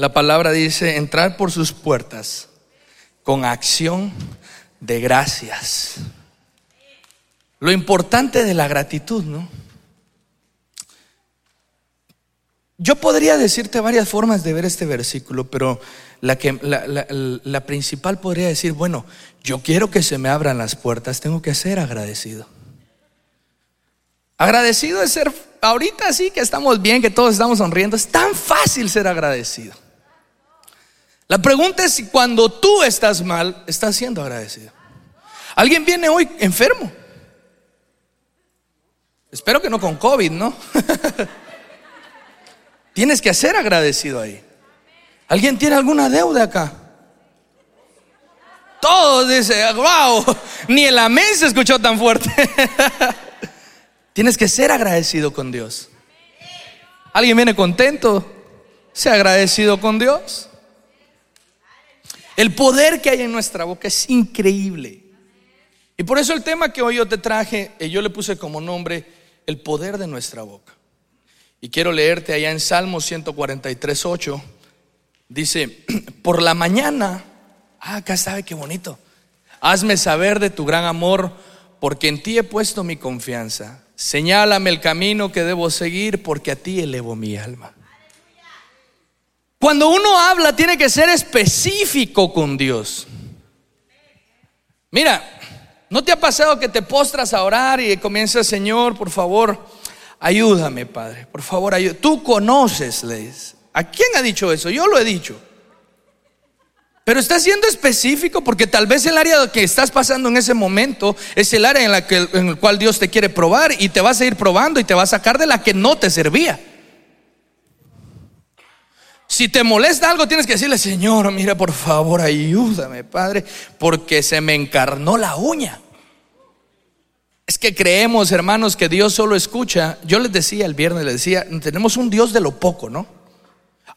La palabra dice, entrar por sus puertas con acción de gracias. Lo importante de la gratitud, ¿no? Yo podría decirte varias formas de ver este versículo, pero la, que, la, principal podría decir, bueno, yo quiero que se me abran las puertas, tengo que ser agradecido. Agradecido es ser, ahorita sí que estamos bien, que todos estamos sonriendo, es tan fácil ser agradecido. La pregunta es si cuando tú estás mal, estás siendo agradecido. Alguien viene hoy enfermo. Espero que no con COVID, ¿no? Tienes que ser agradecido ahí. ¿Alguien tiene alguna deuda acá? Todos dicen, wow, ni el amén se escuchó tan fuerte. Tienes que ser agradecido con Dios. ¿Alguien viene contento? Sea agradecido con Dios. El poder que hay en nuestra boca es increíble. Y por eso el tema que hoy yo te traje, eh, yo le puse como nombre el poder de nuestra boca. Y quiero leerte allá en Salmo 143, 8. Dice, por la mañana, ah, acá sabe qué bonito. Hazme saber de tu gran amor, porque en ti he puesto mi confianza. Señálame el camino que debo seguir, porque a ti elevo mi alma. Cuando uno habla, tiene que ser específico con Dios. Mira, ¿no te ha pasado que te postras a orar y comienzas, Señor, por favor? ayúdame, Padre, por favor, ayúdame. Tú conoces. ¿A quién ha dicho eso? Yo lo he dicho. Pero está siendo específico porque tal vez el área que estás pasando en ese momento es el área en, la que, en el cual Dios te quiere probar y te vas a ir probando y te va a sacar de la que no te servía. Si te molesta algo, tienes que decirle, Señor, mira, por favor, ayúdame, Padre, porque se me encarnó la uña. Es que creemos, hermanos, que Dios solo escucha. Yo les decía el viernes, les decía, tenemos un Dios de lo poco, ¿no?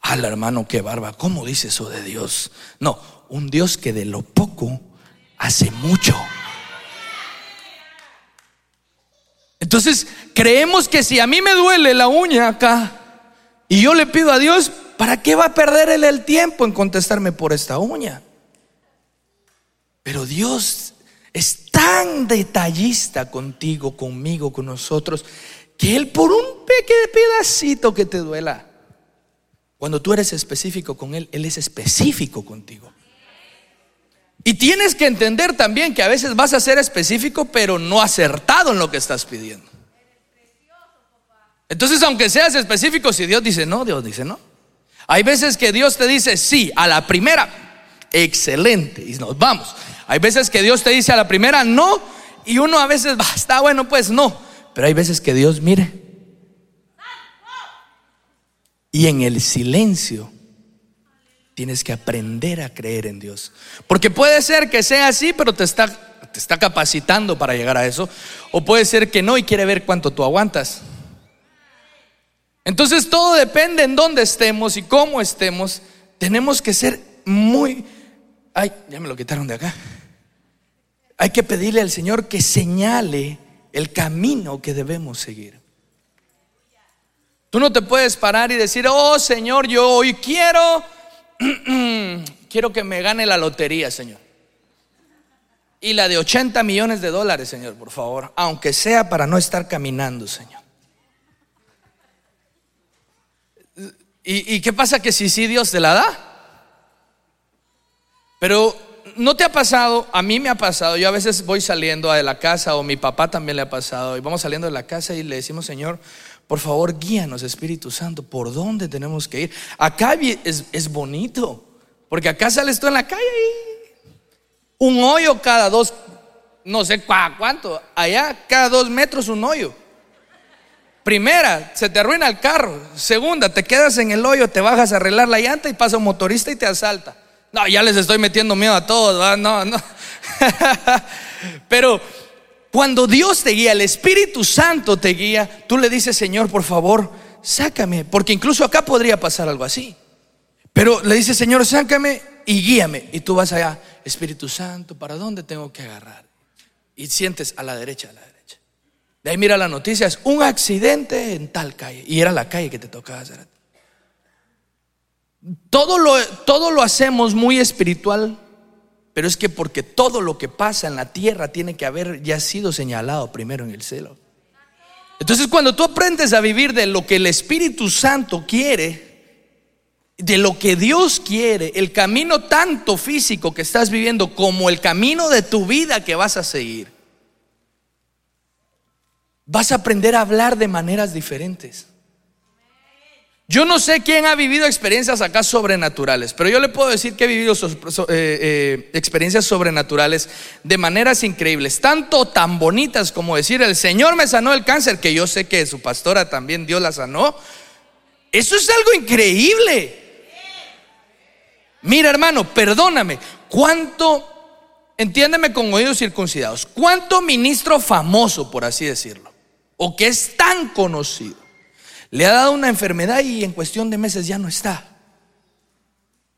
Al hermano, qué barba, ¿cómo dice eso de Dios? No, un Dios que de lo poco hace mucho. Entonces, creemos que si a mí me duele la uña acá y yo le pido a Dios, ¿para qué va a perder él el tiempo en contestarme por esta uña? Pero Dios es tan detallista contigo, conmigo, con nosotros, que Él por un pequeño pedacito que te duela, cuando tú eres específico con Él, Él es específico contigo. Y tienes que entender también que a veces vas a ser específico, pero no acertado en lo que estás pidiendo. Entonces, aunque seas específico, si Dios dice no, Dios dice no. Hay veces que Dios te dice sí a la primera, excelente, y nos vamos. Hay veces que Dios te dice a la primera no y uno a veces está bueno, pues no. Pero hay veces que Dios mire. Y en el silencio tienes que aprender a creer en Dios. Porque puede ser que sea así, pero te está, te está capacitando para llegar a eso. O puede ser que no y quiere ver cuánto tú aguantas. Entonces todo depende en dónde estemos y cómo estemos. Tenemos que ser muy Ay, ya me lo quitaron de acá. Hay que pedirle al Señor que señale el camino que debemos seguir. Tú no te puedes parar y decir, oh Señor, yo hoy quiero, quiero que me gane la lotería, Señor. Y la de 80 millones de dólares, Señor, por favor. Aunque sea para no estar caminando, Señor. ¿Y, qué pasa que si sí Dios te la da? Pero ¿no te ha pasado? A mí me ha pasado. Yo a veces voy saliendo de la casa o mi papá también le ha pasado. Y vamos saliendo de la casa y le decimos, Señor, por favor, guíanos, Espíritu Santo, ¿por dónde tenemos que ir? Acá es, bonito, porque acá sales tú en la calle y un hoyo cada dos, no sé cuánto, allá cada dos metros un hoyo. Primera, se te arruina el carro. Segunda, te quedas en el hoyo, te bajas a arreglar la llanta y pasa un motorista y te asalta. No, ya les estoy metiendo miedo a todos, no, no. Pero cuando Dios te guía, el Espíritu Santo te guía, tú le dices, Señor, por favor, sácame, porque incluso acá podría pasar algo así. Pero le dices, Señor, sácame y guíame. Y tú vas allá, Espíritu Santo, ¿para dónde tengo que agarrar? Y sientes a la derecha, a la derecha. De ahí mira las noticias, un accidente en tal calle. Y era la calle que te tocaba hacer. todo lo, todo lo hacemos muy espiritual, pero es que porque todo lo que pasa en la tierra tiene que haber ya sido señalado primero en el cielo. Entonces cuando tú aprendes a vivir de lo que el Espíritu Santo quiere, de lo que Dios quiere, el camino tanto físico que estás viviendo como el camino de tu vida que vas a seguir, vas a aprender a hablar de maneras diferentes. Yo no sé quién ha vivido experiencias acá sobrenaturales, pero yo le puedo decir que he vivido eh, eh, experiencias sobrenaturales de maneras increíbles, tanto tan bonitas como decir, el Señor me sanó el cáncer, que yo sé que su pastora también Dios la sanó. Eso es algo increíble. Mira hermano, perdóname, ¿cuánto, entiéndeme con oídos circuncidados, cuánto ministro famoso, por así decirlo, o que es tan conocido? Le ha dado una enfermedad y en cuestión de meses ya no está.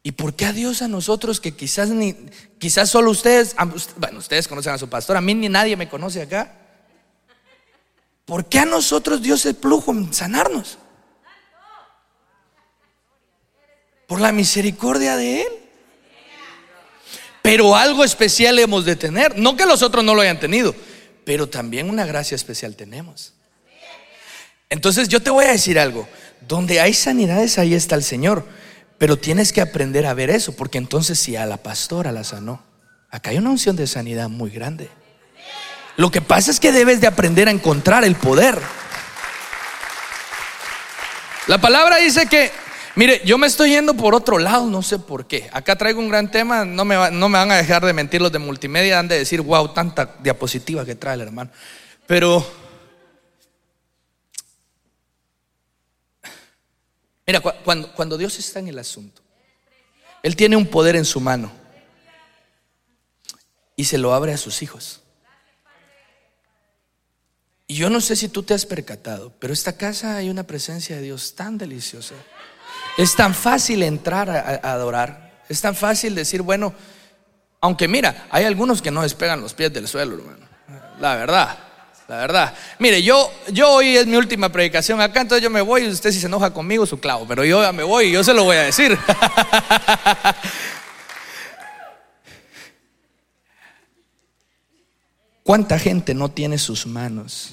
¿Y por qué a Dios a nosotros que quizás ni, quizás solo ustedes, bueno, ustedes conocen a su pastor, a mí ni nadie me conoce acá? ¿Por qué a nosotros Dios se plujo en sanarnos? Por la misericordia de Él. Pero algo especial hemos de tener. No que los otros no lo hayan tenido, pero también una gracia especial tenemos. Entonces yo te voy a decir algo, donde hay sanidades ahí está el Señor, pero tienes que aprender a ver eso, porque entonces si a la pastora la sanó, acá hay una unción de sanidad muy grande. Lo que pasa es que debes de aprender a encontrar el poder. La palabra dice que, mire, yo me estoy yendo por otro lado, no sé por qué. Acá traigo un gran tema, no me, no me van a dejar de mentir los de multimedia, han de decir, wow, tanta diapositiva que trae el hermano. Pero Mira, cuando, cuando Dios está en el asunto, Él tiene un poder en su mano y se lo abre a sus hijos. Y yo no sé si tú te has percatado, pero esta casa hay una presencia de Dios tan deliciosa. Es tan fácil entrar a, adorar. Es tan fácil decir, bueno, aunque mira, hay algunos que no despegan los pies del suelo, hermano. La verdad la verdad. Mire, yo, yo hoy es mi última predicación acá, entonces yo me voy y usted si se enoja conmigo, su clavo, pero yo ya me voy y yo se lo voy a decir. ¿Cuánta gente no tiene sus manos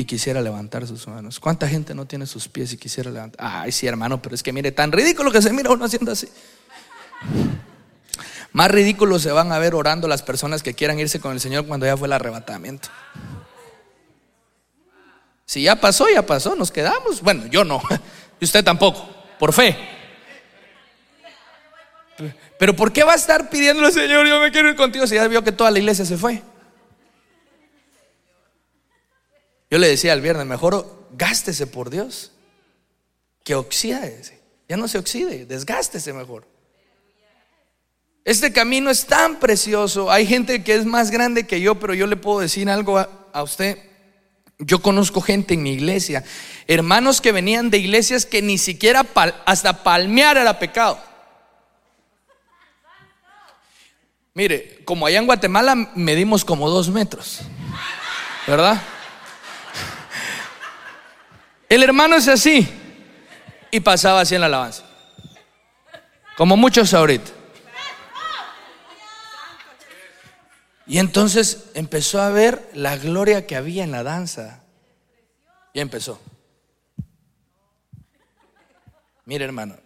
y quisiera levantar sus manos? ¿Cuánta gente no tiene sus pies y quisiera levantar? Ay, sí, hermano, pero es que mire, tan ridículo que se mira uno haciendo así. Más ridículo se van a ver orando las personas que quieran irse con el Señor cuando ya fue el arrebatamiento. Si ya pasó, ya pasó, nos quedamos. Bueno, yo no, y usted tampoco, por fe. Pero ¿por qué va a estar pidiéndole, Señor, yo me quiero ir contigo si ya vio que toda la iglesia se fue? Yo le decía al viernes, mejor gástese por Dios que oxídese. Ya no se oxide, desgástese mejor. Este camino es tan precioso. Hay gente que es más grande que yo, pero yo le puedo decir algo a, a usted. Yo conozco gente en mi iglesia, hermanos que venían de iglesias que ni siquiera hasta palmear era pecado. Mire, como allá en Guatemala medimos como dos metros, ¿verdad? El hermano es así y pasaba así en la alabanza, como muchos ahorita. Y entonces empezó a ver la gloria que había en la danza. Y empezó. Mire hermano,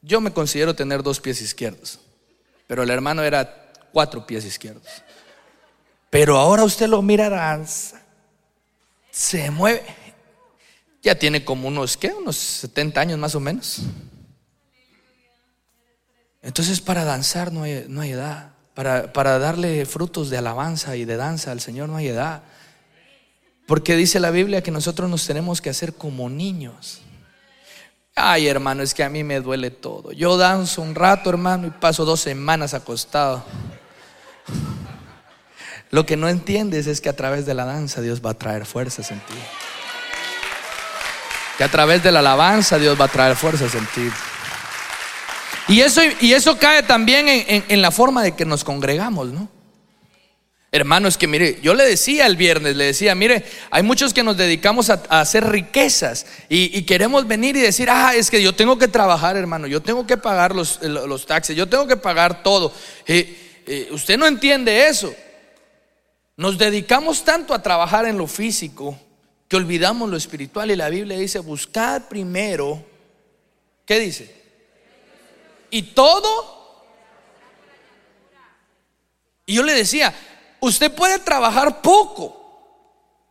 yo me considero tener dos pies izquierdos, pero el hermano era cuatro pies izquierdos. Pero ahora usted lo mira danza, se mueve, ya tiene como unos, ¿qué? Unos 70 años más o menos. Entonces para danzar no hay, no hay edad. Para, darle frutos de alabanza y de danza al Señor no hay edad. Porque dice la Biblia que nosotros nos tenemos que hacer como niños. Ay, hermano, es que a mí me duele todo. Yo danzo un rato, hermano, y paso dos semanas acostado. Lo que no entiendes es que a través de la danza Dios va a traer fuerzas en ti. Que a través de la alabanza Dios va a traer fuerzas en ti. Y eso, y eso cae también en, la forma de que nos congregamos, ¿no? Hermano, es que mire, yo le decía el viernes, le decía, mire, hay muchos que nos dedicamos a, hacer riquezas y, queremos venir y decir, ah, es que yo tengo que trabajar, hermano, yo tengo que pagar los, los taxes, yo tengo que pagar todo. Eh, eh, usted no entiende eso. Nos dedicamos tanto a trabajar en lo físico que olvidamos lo espiritual y la Biblia dice, buscad primero, ¿qué dice? Y todo. Y yo le decía, usted puede trabajar poco,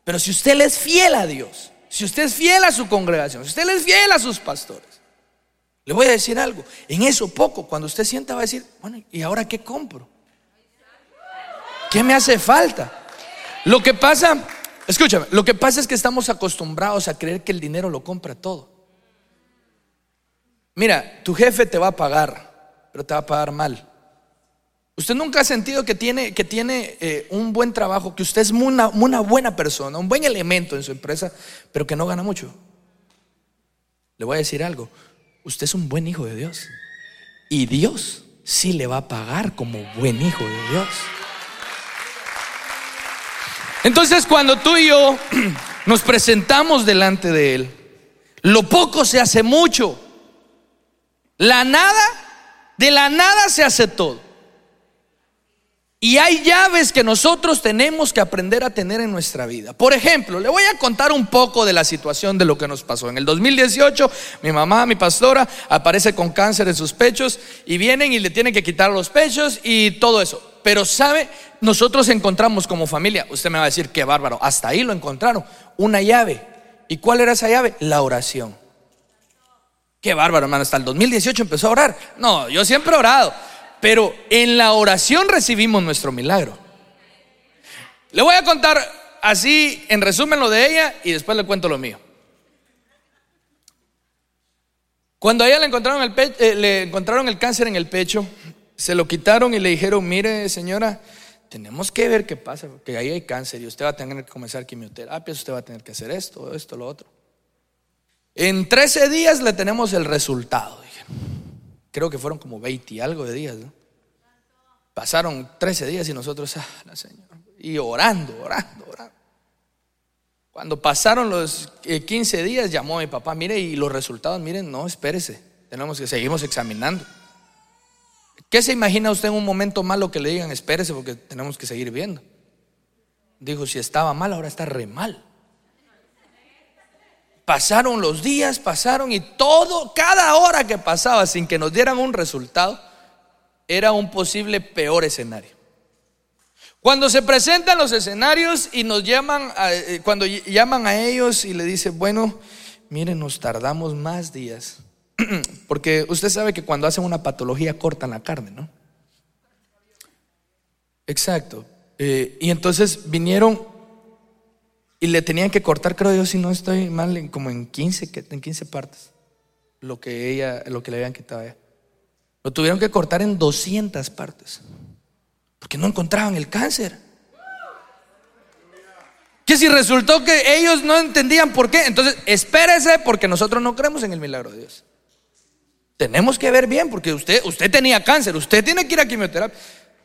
pero si usted le es fiel a Dios, si usted es fiel a su congregación, si usted le es fiel a sus pastores, le voy a decir algo, en eso poco, cuando usted sienta va a decir, bueno, ¿y ahora qué compro? ¿Qué me hace falta? Lo que pasa, escúchame, lo que pasa es que estamos acostumbrados a creer que el dinero lo compra todo. Mira, tu jefe te va a pagar, pero te va a pagar mal. Usted nunca ha sentido que tiene, que tiene eh, un buen trabajo, que usted es una, una buena persona, un buen elemento en su empresa, pero que no gana mucho. Le voy a decir algo, usted es un buen hijo de Dios. Y Dios sí le va a pagar como buen hijo de Dios. Entonces cuando tú y yo nos presentamos delante de Él, lo poco se hace mucho. La nada, de la nada se hace todo. Y hay llaves que nosotros tenemos que aprender a tener en nuestra vida. Por ejemplo, le voy a contar un poco de la situación de lo que nos pasó. En el 2018, mi mamá, mi pastora, aparece con cáncer en sus pechos y vienen y le tienen que quitar los pechos y todo eso. Pero sabe, nosotros encontramos como familia, usted me va a decir, qué bárbaro, hasta ahí lo encontraron, una llave. ¿Y cuál era esa llave? La oración. Qué bárbaro, hermano, hasta el 2018 empezó a orar. No, yo siempre he orado. Pero en la oración recibimos nuestro milagro. Le voy a contar así, en resumen, lo de ella y después le cuento lo mío. Cuando a ella le encontraron el, eh, le encontraron el cáncer en el pecho, se lo quitaron y le dijeron, mire señora, tenemos que ver qué pasa, porque ahí hay cáncer y usted va a tener que comenzar quimioterapia, usted va a tener que hacer esto, esto, lo otro. En 13 días le tenemos el resultado. Creo que fueron como 20 y algo de días. Pasaron 13 días y nosotros, ah, la Señor, y orando, orando, orando. Cuando pasaron los 15 eh, días, llamó a mi papá, mire, y los resultados, miren, no, espérese, tenemos que seguimos examinando. ¿Qué se imagina usted en un momento malo que le digan, espérese porque tenemos que seguir viendo? Dijo, si estaba mal, ahora está re mal. Pasaron los días, pasaron y todo, cada hora que pasaba sin que nos dieran un resultado, era un posible peor escenario. Cuando se presentan los escenarios y nos llaman, eh, cuando llaman a ellos y le dicen, bueno, miren, nos tardamos más días. Porque usted sabe que cuando hacen una patología cortan la carne, ¿no? Exacto. Eh, y entonces vinieron y le tenían que cortar, creo yo, si no estoy mal, como en 15, en 15 partes. Lo que ella, lo que le habían quitado. Lo tuvieron que cortar en 200 partes. Porque no encontraban el cáncer. Que si resultó que ellos no entendían por qué, entonces espérese porque nosotros no creemos en el milagro de Dios. Tenemos que ver bien porque usted, usted tenía cáncer, usted tiene que ir a quimioterapia.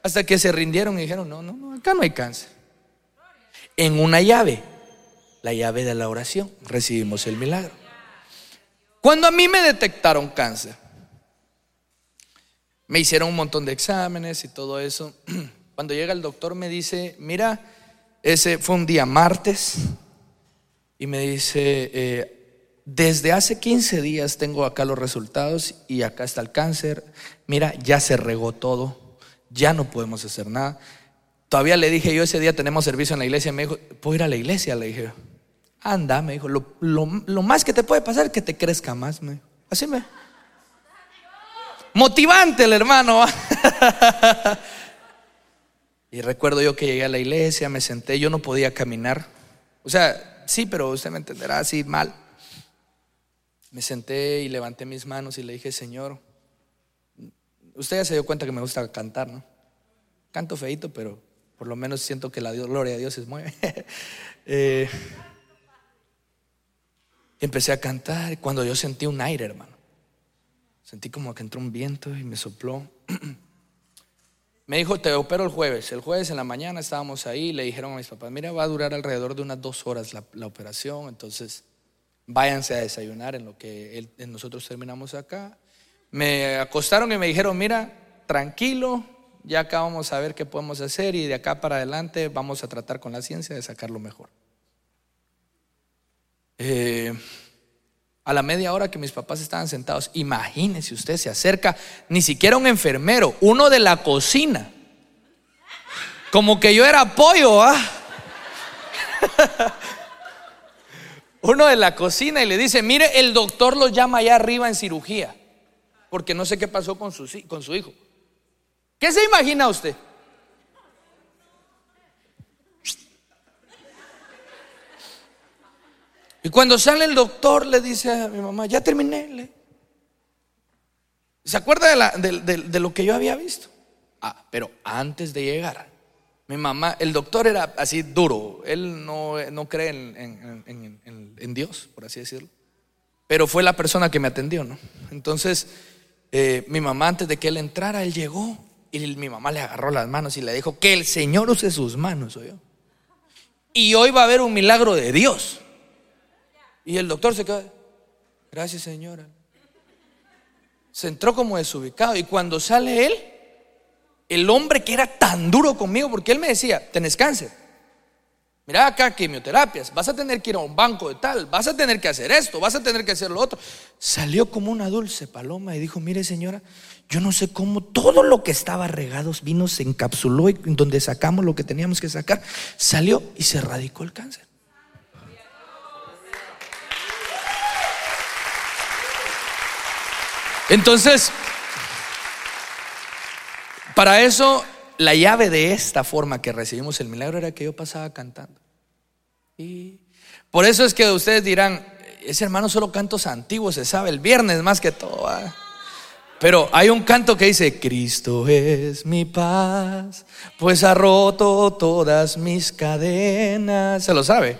Hasta que se rindieron y dijeron, no, no, no, acá no hay cáncer. En una llave la llave de la oración, recibimos el milagro. Cuando a mí me detectaron cáncer, me hicieron un montón de exámenes y todo eso. Cuando llega el doctor me dice, mira, ese fue un día martes y me dice, eh, desde hace 15 días tengo acá los resultados y acá está el cáncer. Mira, ya se regó todo, ya no podemos hacer nada. Todavía le dije yo ese día tenemos servicio en la iglesia. Me dijo, ¿puedo ir a la iglesia? Le dije, Anda, me dijo, lo, más que te puede pasar es que te crezca más. Me Así me. Motivante el hermano. y recuerdo yo que llegué a la iglesia, me senté, yo no podía caminar. O sea, sí, pero usted me entenderá así mal. Me senté y levanté mis manos y le dije, Señor, usted ya se dio cuenta que me gusta cantar, ¿no? Canto feito, pero por lo menos siento que la gloria de Dios se mueve. eh, empecé a cantar cuando yo sentí un aire, hermano. Sentí como que entró un viento y me sopló. Me dijo, te opero el jueves. El jueves en la mañana estábamos ahí le dijeron a mis papás, mira, va a durar alrededor de unas dos horas la, operación, entonces váyanse a desayunar en lo que nosotros terminamos acá. Me acostaron y me dijeron, mira, tranquilo, ya acá vamos a ver qué podemos hacer y de acá para adelante vamos a tratar con la ciencia de sacar lo mejor. Eh, a la media hora que mis papás estaban sentados, imagínese usted, se acerca ni siquiera un enfermero, uno de la cocina. Como que yo era pollo, ¿ah? uno de la cocina y le dice, mire, el doctor lo llama allá arriba en cirugía, porque no sé qué pasó con su, con su hijo. ¿Qué se imagina usted? Y cuando sale el doctor le dice a mi mamá, ya terminé. ¿Se acuerda de, lo que yo había visto? Ah, pero antes de llegar, mi mamá, el doctor era así duro, él no, cree en, Dios, por así decirlo. Pero fue la persona que me atendió, ¿no? Entonces, eh, mi mamá antes de que él entrara, él llegó y mi mamá le agarró las manos y le dijo, que el Señor use sus manos, yo. Y hoy va a haber un milagro de Dios. Y el doctor se quedó, gracias señora. Se entró como desubicado y cuando sale él, el hombre que era tan duro conmigo, porque él me decía, tenés cáncer. Mira acá quimioterapias, vas a tener que ir a un banco de tal, vas a tener que hacer esto, vas a tener que hacer lo otro. Salió como una dulce paloma y dijo, mire señora, yo no sé cómo todo lo que estaba regado vino, se encapsuló y donde sacamos lo que teníamos que sacar, salió y se erradicó el cáncer. Entonces, para eso, la llave de esta forma que recibimos el milagro era que yo pasaba cantando. Y por eso es que ustedes dirán, ese hermano solo cantos antiguos, se sabe, el viernes más que todo. Pero hay un canto que dice, Cristo es mi paz, pues ha roto todas mis cadenas. ¿Se lo sabe?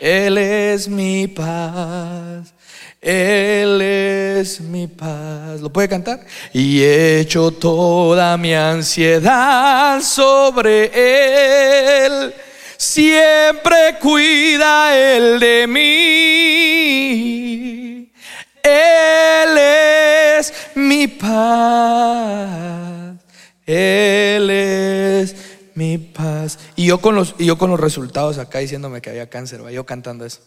Él es mi paz él es mi paz. ¿Lo puede cantar? Y he hecho toda mi ansiedad sobre Él. Siempre cuida Él de mí. Él es mi paz. Él es mi paz. Y yo con los, y yo con los resultados acá diciéndome que había cáncer, yo cantando eso.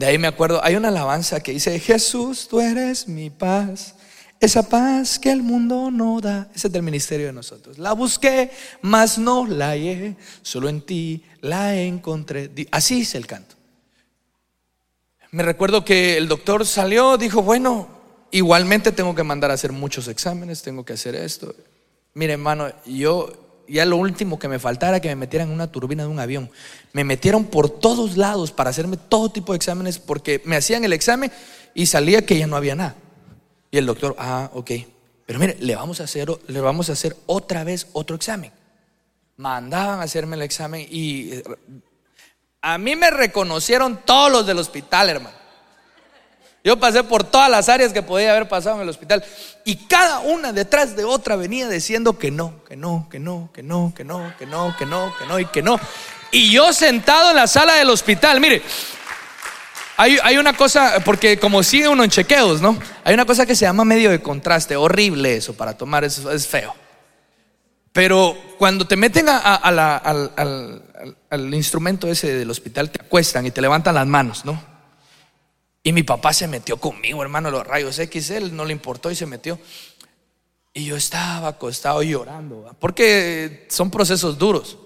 De ahí me acuerdo, hay una alabanza que dice, Jesús, tú eres mi paz, esa paz que el mundo no da. Ese es del ministerio de nosotros. La busqué, mas no la hallé, solo en ti la encontré. Así es el canto. Me recuerdo que el doctor salió, dijo, bueno, igualmente tengo que mandar a hacer muchos exámenes, tengo que hacer esto. Mire, hermano, yo ya lo último que me faltara era que me metieran en una turbina de un avión. Me metieron por todos lados para hacerme todo tipo de exámenes porque me hacían el examen y salía que ya no había nada. Y el doctor, ah, ok. Pero mire, le vamos a hacer, le vamos a hacer otra vez otro examen. Mandaban a hacerme el examen y eh, a mí me reconocieron todos los del hospital, hermano. Yo pasé por todas las áreas que podía haber pasado en el hospital y cada una detrás de otra venía diciendo que no, que no, que no, que no, que no, que no, que no, que no y que no. Y yo sentado en la sala del hospital, mire, hay, hay, una cosa, porque como sigue uno en chequeos, ¿no? Hay una cosa que se llama medio de contraste, horrible eso para tomar, eso es feo. Pero cuando te meten al, al instrumento ese del hospital, te acuestan y te levantan las manos, ¿no? Y mi papá se metió conmigo, hermano, los rayos X, él no le importó y se metió. Y yo estaba acostado llorando, porque son procesos duros.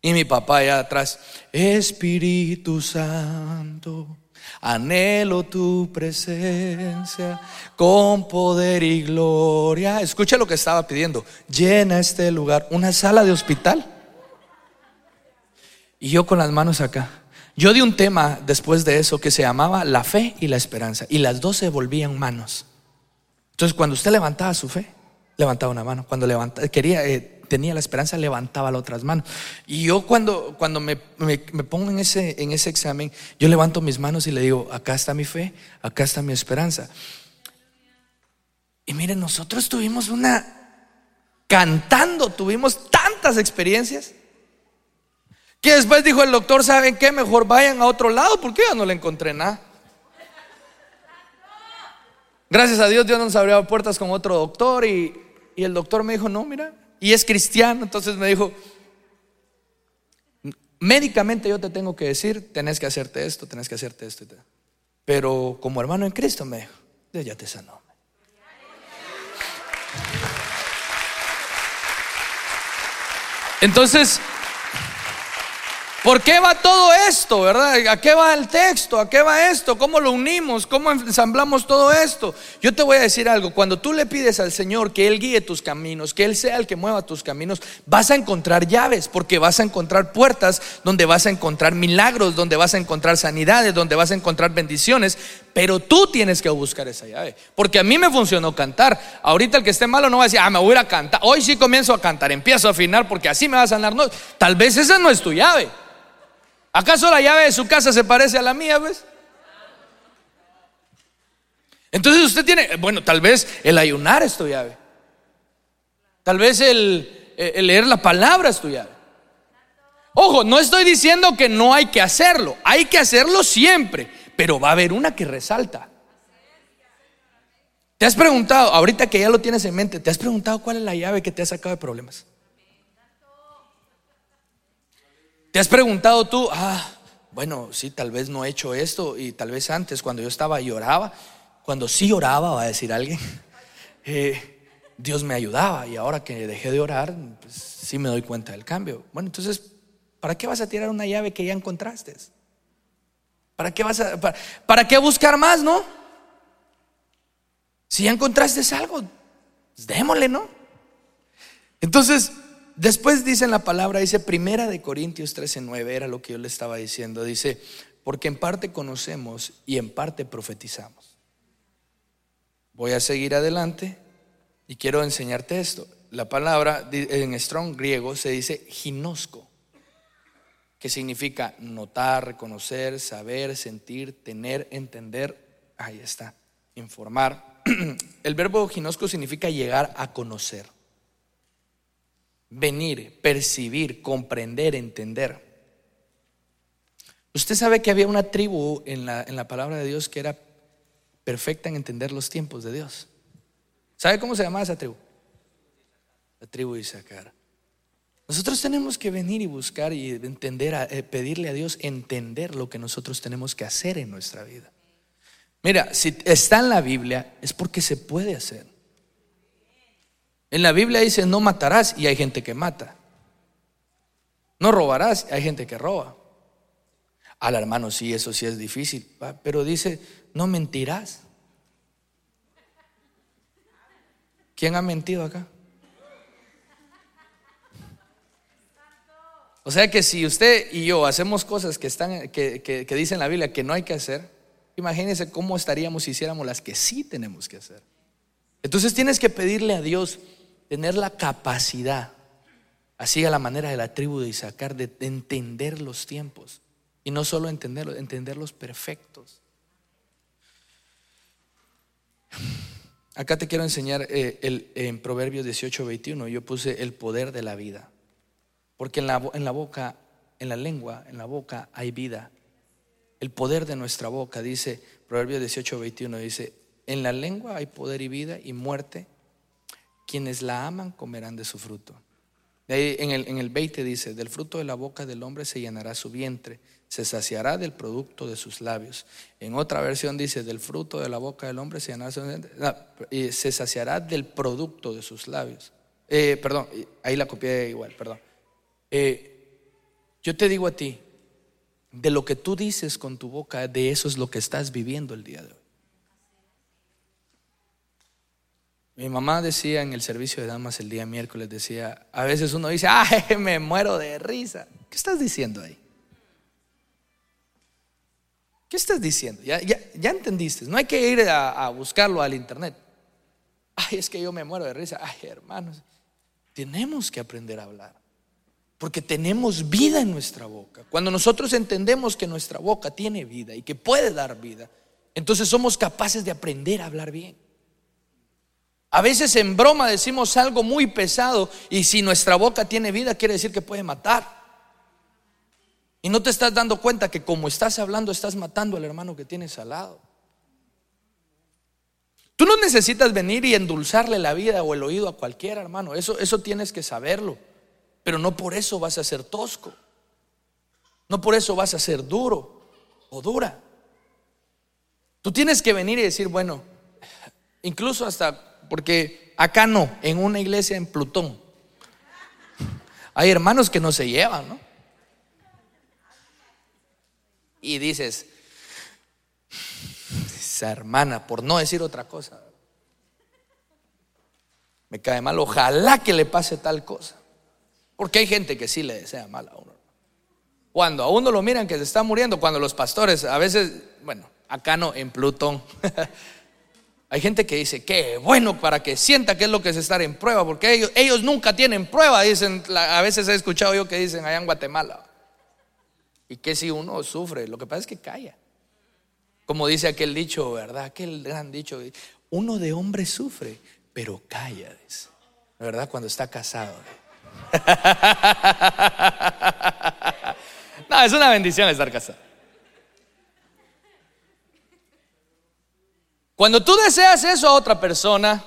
Y mi papá allá atrás, Espíritu Santo, anhelo tu presencia con poder y gloria. Escucha lo que estaba pidiendo, llena este lugar, una sala de hospital. Y yo con las manos acá. Yo di un tema después de eso que se llamaba la fe y la esperanza. Y las dos se volvían manos. Entonces, cuando usted levantaba su fe, levantaba una mano. Cuando levantaba, quería, eh, tenía la esperanza, levantaba las otras manos. Y yo cuando, cuando me, pongo en ese, en ese examen, yo levanto mis manos y le digo, acá está mi fe, acá está mi esperanza. Y miren, nosotros tuvimos una, cantando, tuvimos tantas experiencias. Que después dijo el doctor, ¿saben qué? Mejor vayan a otro lado porque yo no le encontré nada. Gracias a Dios Dios nos abrió puertas con otro doctor y, y el doctor me dijo, no, mira, y es cristiano, entonces me dijo, médicamente yo te tengo que decir, tenés que hacerte esto, tenés que hacerte esto. Pero como hermano en Cristo me dijo, Dios ya te sanó. Entonces, ¿Por qué va todo esto, verdad? ¿A qué va el texto? ¿A qué va esto? ¿Cómo lo unimos? ¿Cómo ensamblamos todo esto? Yo te voy a decir algo, cuando tú le pides al Señor que Él guíe tus caminos, que Él sea el que mueva tus caminos, vas a encontrar llaves, porque vas a encontrar puertas donde vas a encontrar milagros, donde vas a encontrar sanidades, donde vas a encontrar bendiciones, pero tú tienes que buscar esa llave, porque a mí me funcionó cantar. Ahorita el que esté malo no va a decir, ah, me voy a cantar. Hoy sí comienzo a cantar, empiezo a afinar porque así me va a sanar. No, tal vez esa no es tu llave. ¿Acaso la llave de su casa se parece a la mía, ves? Entonces usted tiene, bueno, tal vez el ayunar es tu llave. Tal vez el, el leer la palabra es tu llave. Ojo, no estoy diciendo que no hay que hacerlo, hay que hacerlo siempre, pero va a haber una que resalta. ¿Te has preguntado, ahorita que ya lo tienes en mente, te has preguntado cuál es la llave que te ha sacado de problemas? ¿Te has preguntado tú, ah, bueno, sí, tal vez no he hecho esto y tal vez antes cuando yo estaba lloraba, cuando sí oraba, va a decir alguien, eh, Dios me ayudaba y ahora que dejé de orar, pues, sí me doy cuenta del cambio. Bueno, entonces, ¿para qué vas a tirar una llave que ya encontraste? ¿Para qué vas a, para, qué buscar más, no? Si ya encontraste algo, pues démosle, ¿no? Entonces, Después dice en la palabra, dice Primera de Corintios 13:9, era lo que yo le estaba diciendo, dice, porque en parte conocemos y en parte profetizamos. Voy a seguir adelante y quiero enseñarte esto. La palabra en strong griego se dice ginosco, que significa notar, reconocer, saber, sentir, tener, entender, ahí está, informar. El verbo ginosco significa llegar a conocer venir, percibir, comprender, entender. Usted sabe que había una tribu en la, en la palabra de Dios que era perfecta en entender los tiempos de Dios. ¿Sabe cómo se llamaba esa tribu? La tribu de Isaacar. Nosotros tenemos que venir y buscar y entender, eh, pedirle a Dios entender lo que nosotros tenemos que hacer en nuestra vida. Mira, si está en la Biblia es porque se puede hacer. En la Biblia dice no matarás y hay gente que mata. No robarás hay gente que roba. Al hermano sí, eso sí es difícil, pero dice no mentirás. ¿Quién ha mentido acá? O sea que si usted y yo hacemos cosas que, están, que, que dicen la Biblia que no hay que hacer, imagínense cómo estaríamos si hiciéramos las que sí tenemos que hacer. Entonces tienes que pedirle a Dios tener la capacidad, así a la manera de la tribu de Isaacar, de entender los tiempos. Y no solo entenderlos, entenderlos perfectos. Acá te quiero enseñar eh, el, en Proverbios 18, 21. Yo puse el poder de la vida. Porque en la, en la boca, en la lengua, en la boca hay vida. El poder de nuestra boca, dice Proverbios 18, 21, dice, en la lengua hay poder y vida y muerte quienes la aman comerán de su fruto. De ahí en el, en el 20 dice, del fruto de la boca del hombre se llenará su vientre, se saciará del producto de sus labios. En otra versión dice, del fruto de la boca del hombre se llenará su vientre, y se saciará del producto de sus labios. Eh, perdón, ahí la copié igual, perdón. Eh, yo te digo a ti, de lo que tú dices con tu boca, de eso es lo que estás viviendo el día de hoy. Mi mamá decía en el servicio de damas el día miércoles, decía, a veces uno dice, ay, me muero de risa. ¿Qué estás diciendo ahí? ¿Qué estás diciendo? Ya, ya, entendiste, no hay que ir a, a, buscarlo al internet. Ay, es que yo me muero de risa. Ay, hermanos, tenemos que aprender a hablar. Porque tenemos vida en nuestra boca. Cuando nosotros entendemos que nuestra boca tiene vida y que puede dar vida, entonces somos capaces de aprender a hablar bien. A veces en broma decimos algo muy pesado y si nuestra boca tiene vida quiere decir que puede matar. Y no te estás dando cuenta que como estás hablando estás matando al hermano que tienes al lado. Tú no necesitas venir y endulzarle la vida o el oído a cualquiera, hermano. Eso, eso tienes que saberlo. Pero no por eso vas a ser tosco. No por eso vas a ser duro o dura. Tú tienes que venir y decir, bueno, incluso hasta, porque acá no, en una iglesia en Plutón, hay hermanos que no se llevan, ¿no? Y dices, esa hermana, por no decir otra cosa, me cae mal, ojalá que le pase tal cosa. Porque hay gente que sí le desea mal a uno. Cuando a uno lo miran que se está muriendo, cuando los pastores, a veces, bueno, acá no, en Plutón, hay gente que dice, qué bueno para que sienta que es lo que es estar en prueba, porque ellos, ellos nunca tienen prueba, dicen, a veces he escuchado yo que dicen allá en Guatemala. Y que si uno sufre, lo que pasa es que calla. Como dice aquel dicho, ¿verdad? Aquel gran dicho, uno de hombre sufre, pero calla, dice. ¿Verdad? Cuando está casado. no, es una bendición estar casado. Cuando tú deseas eso a otra persona,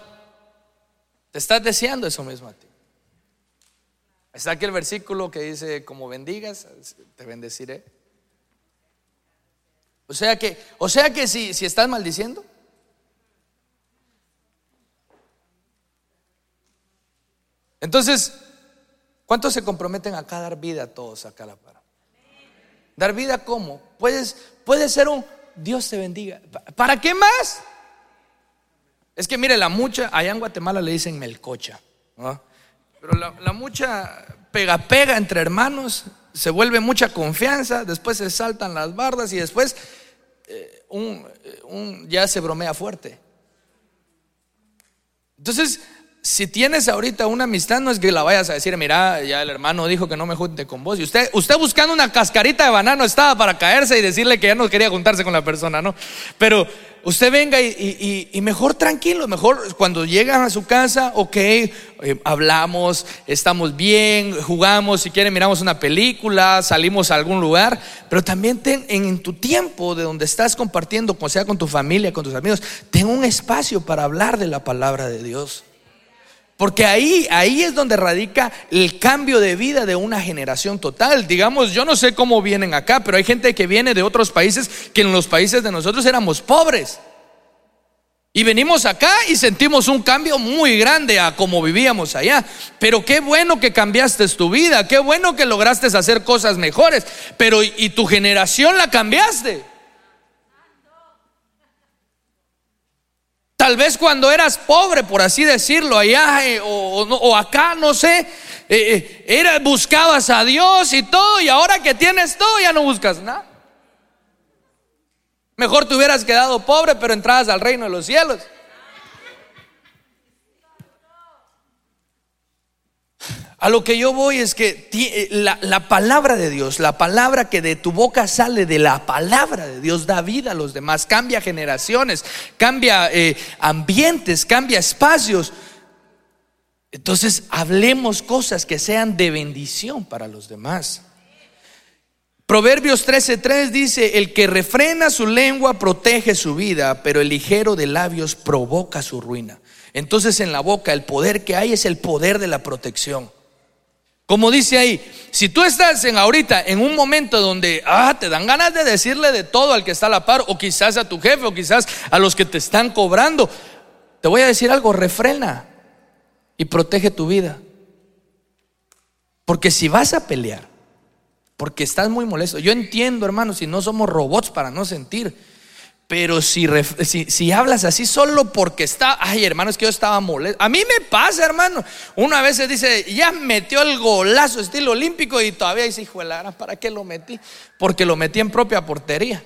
te estás deseando eso mismo a ti. Está aquí el versículo que dice, como bendigas, te bendeciré. O sea que, o sea que si, si estás maldiciendo, entonces, ¿cuántos se comprometen acá a dar vida a todos acá a la par? Dar vida cómo? Puedes, puede ser un Dios te bendiga. ¿Para qué más? Es que mire, la mucha, allá en Guatemala le dicen melcocha. Pero la, mucha pega pega entre hermanos, se vuelve mucha confianza, después se saltan las bardas y después eh, un, ya se bromea fuerte. Entonces, si tienes ahorita una amistad, no es que la vayas a decir, mira, ya el hermano dijo que no me junte con vos. Y usted, usted buscando una cascarita de banano estaba para caerse y decirle que ya no quería juntarse con la persona, ¿no? Pero usted venga y, mejor tranquilo, mejor cuando llegan a su casa, ok, eh, hablamos, estamos bien, jugamos, si quieren miramos una película, salimos a algún lugar, pero también ten, en, tu tiempo de donde estás compartiendo, sea con tu familia, con tus amigos, ten un espacio para hablar de la palabra de Dios. Porque ahí, ahí es donde radica el cambio de vida de una generación total. Digamos, yo no sé cómo vienen acá, pero hay gente que viene de otros países que en los países de nosotros éramos pobres. Y venimos acá y sentimos un cambio muy grande a como vivíamos allá. Pero qué bueno que cambiaste tu vida, qué bueno que lograste hacer cosas mejores. Pero y tu generación la cambiaste. Tal vez cuando eras pobre, por así decirlo, allá eh, o, acá, no sé, eh, eh buscabas a Dios y todo, y ahora que tienes todo ya no buscas nada. Mejor te hubieras quedado pobre, pero entrabas al reino de los cielos. A lo que yo voy es que eh, la, palabra de Dios, la palabra que de tu boca sale de la palabra de Dios da vida a los demás, cambia generaciones, cambia eh, ambientes, cambia espacios. Entonces hablemos cosas que sean de bendición para los demás. Proverbios 13:3 dice, el que refrena su lengua protege su vida, pero el ligero de labios provoca su ruina. Entonces en la boca el poder que hay es el poder de la protección. Como dice ahí, si tú estás en ahorita en un momento donde ah, te dan ganas de decirle de todo al que está a la par, o quizás a tu jefe, o quizás a los que te están cobrando, te voy a decir algo, refrena y protege tu vida. Porque si vas a pelear, porque estás muy molesto, yo entiendo, hermano, si no somos robots para no sentir, pero si, si, hablas así solo porque está, ay hermano, es que yo estaba molesto. A mí me pasa, hermano. Una vez dice, ya metió el golazo estilo olímpico y todavía dice, hijo de ¿para qué lo metí? Porque lo metí en propia portería.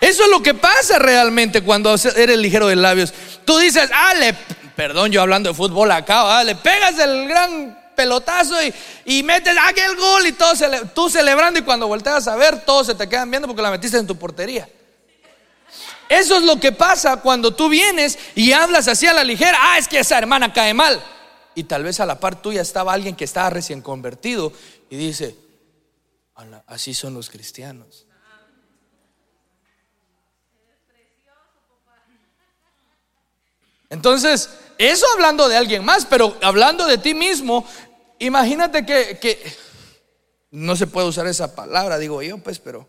Eso es lo que pasa realmente cuando eres ligero de labios. Tú dices, ah, le, perdón, yo hablando de fútbol acá, le pegas el gran pelotazo y, y metes aquel gol y todo, tú celebrando y cuando volteas a ver, todos se te quedan viendo porque la metiste en tu portería. Eso es lo que pasa cuando tú vienes y hablas así a la ligera. Ah, es que esa hermana cae mal. Y tal vez a la par tuya estaba alguien que estaba recién convertido y dice, así son los cristianos. Entonces, eso hablando de alguien más, pero hablando de ti mismo, imagínate que, no se puede usar esa palabra, digo yo, pues, pero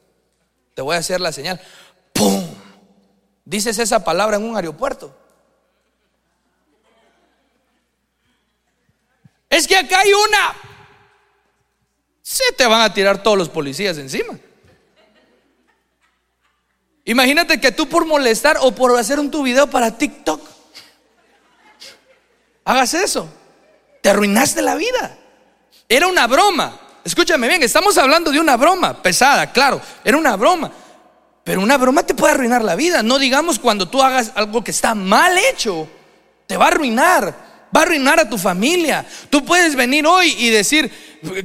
te voy a hacer la señal. ¡Pum! Dices esa palabra en un aeropuerto. Es que acá hay una. Se te van a tirar todos los policías encima. Imagínate que tú por molestar o por hacer un tu video para TikTok hagas eso. Te arruinaste la vida. Era una broma. Escúchame bien, estamos hablando de una broma pesada, claro, era una broma. Pero una broma te puede arruinar la vida. No digamos cuando tú hagas algo que está mal hecho, te va a arruinar. Va a arruinar a tu familia. Tú puedes venir hoy y decir,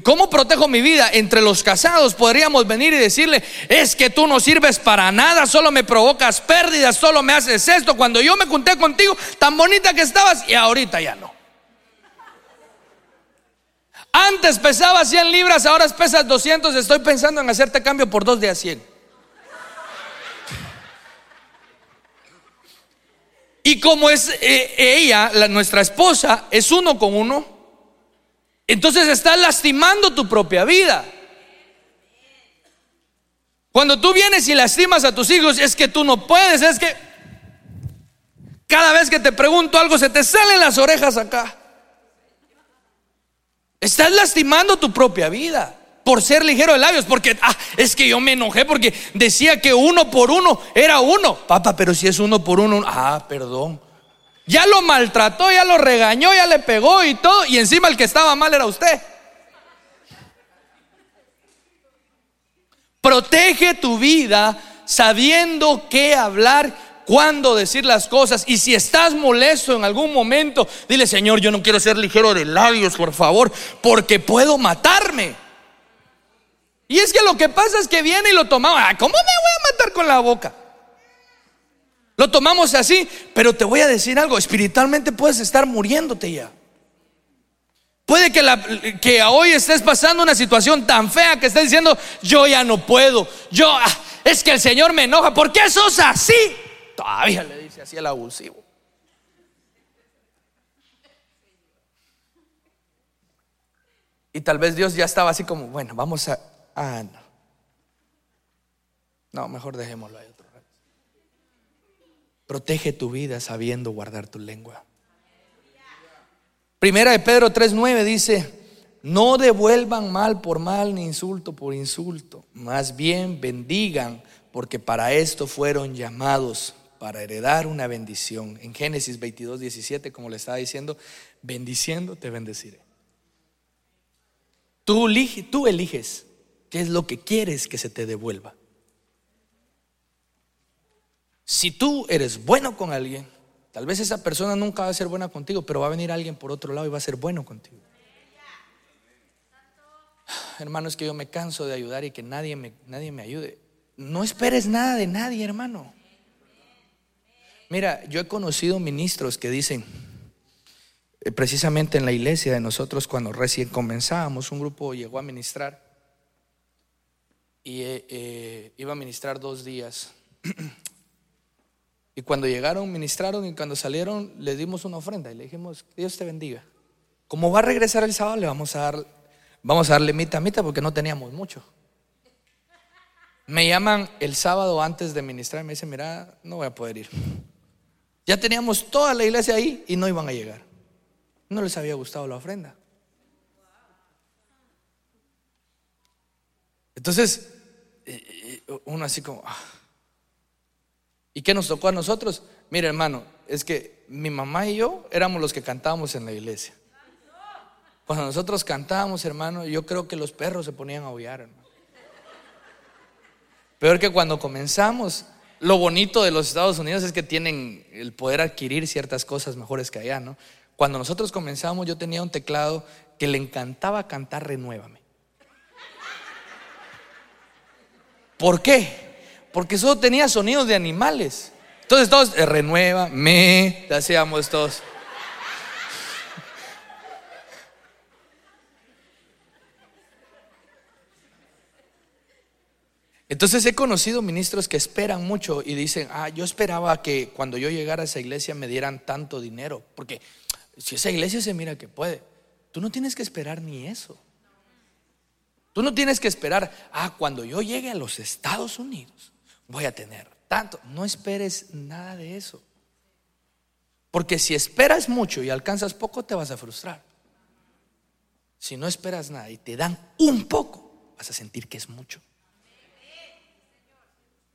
¿cómo protejo mi vida? Entre los casados podríamos venir y decirle, es que tú no sirves para nada, solo me provocas pérdidas, solo me haces esto. Cuando yo me junté contigo, tan bonita que estabas y ahorita ya no. Antes pesaba 100 libras, ahora pesas 200. Estoy pensando en hacerte cambio por dos de a 100. Y como es eh, ella, nuestra esposa, es uno con uno, entonces estás lastimando tu propia vida. Cuando tú vienes y lastimas a tus hijos, es que tú no puedes, es que cada vez que te pregunto algo se te salen las orejas acá. Estás lastimando tu propia vida por ser ligero de labios, porque ah, es que yo me enojé porque decía que uno por uno era uno. Papá, pero si es uno por uno, ah, perdón. Ya lo maltrató, ya lo regañó, ya le pegó y todo, y encima el que estaba mal era usted. Protege tu vida sabiendo qué hablar, cuándo decir las cosas. Y si estás molesto en algún momento, dile, Señor, yo no quiero ser ligero de labios, por favor, porque puedo matarme. Y es que lo que pasa es que viene y lo tomamos. Ah, ¿Cómo me voy a matar con la boca? Lo tomamos así, pero te voy a decir algo, espiritualmente puedes estar muriéndote ya. Puede que, la, que hoy estés pasando una situación tan fea que estés diciendo, yo ya no puedo, yo, ah, es que el Señor me enoja, ¿por qué sos así? Todavía le dice así el abusivo. Y tal vez Dios ya estaba así como, bueno, vamos a, Ah, no. No, mejor dejémoslo ahí otro. Protege tu vida sabiendo guardar tu lengua. Primera de Pedro 3:9 dice, no devuelvan mal por mal ni insulto por insulto, más bien bendigan, porque para esto fueron llamados, para heredar una bendición. En Génesis 22, 17, como le estaba diciendo, bendiciendo te bendeciré. Tú eliges ¿Qué es lo que quieres que se te devuelva? Si tú eres bueno con alguien, tal vez esa persona nunca va a ser buena contigo, pero va a venir alguien por otro lado y va a ser bueno contigo. Hermano, es que yo me canso de ayudar y que nadie me, nadie me ayude. No esperes nada de nadie, hermano. Mira, yo he conocido ministros que dicen, eh, precisamente en la iglesia de nosotros, cuando recién comenzábamos, un grupo llegó a ministrar y eh, iba a ministrar dos días. y cuando llegaron, ministraron y cuando salieron, le dimos una ofrenda y le dijimos, Dios te bendiga. Como va a regresar el sábado, le vamos a dar, vamos a darle mitad a mitad porque no teníamos mucho. Me llaman el sábado antes de ministrar y me dicen, mira, no voy a poder ir. Ya teníamos toda la iglesia ahí y no iban a llegar. No les había gustado la ofrenda. Entonces, uno así como, ah. ¿y qué nos tocó a nosotros? Mire hermano, es que mi mamá y yo éramos los que cantábamos en la iglesia. Cuando nosotros cantábamos, hermano, yo creo que los perros se ponían a aullar, hermano. Peor que cuando comenzamos, lo bonito de los Estados Unidos es que tienen el poder adquirir ciertas cosas mejores que allá, ¿no? Cuando nosotros comenzamos, yo tenía un teclado que le encantaba cantar Renuévame. ¿Por qué? Porque solo tenía sonidos de animales. Entonces todos, eh, renueva, me, hacíamos todos. Entonces he conocido ministros que esperan mucho y dicen, ah, yo esperaba que cuando yo llegara a esa iglesia me dieran tanto dinero, porque si esa iglesia se mira que puede, tú no tienes que esperar ni eso. Tú no tienes que esperar, ah, cuando yo llegue a los Estados Unidos voy a tener tanto. No esperes nada de eso. Porque si esperas mucho y alcanzas poco, te vas a frustrar. Si no esperas nada y te dan un poco, vas a sentir que es mucho.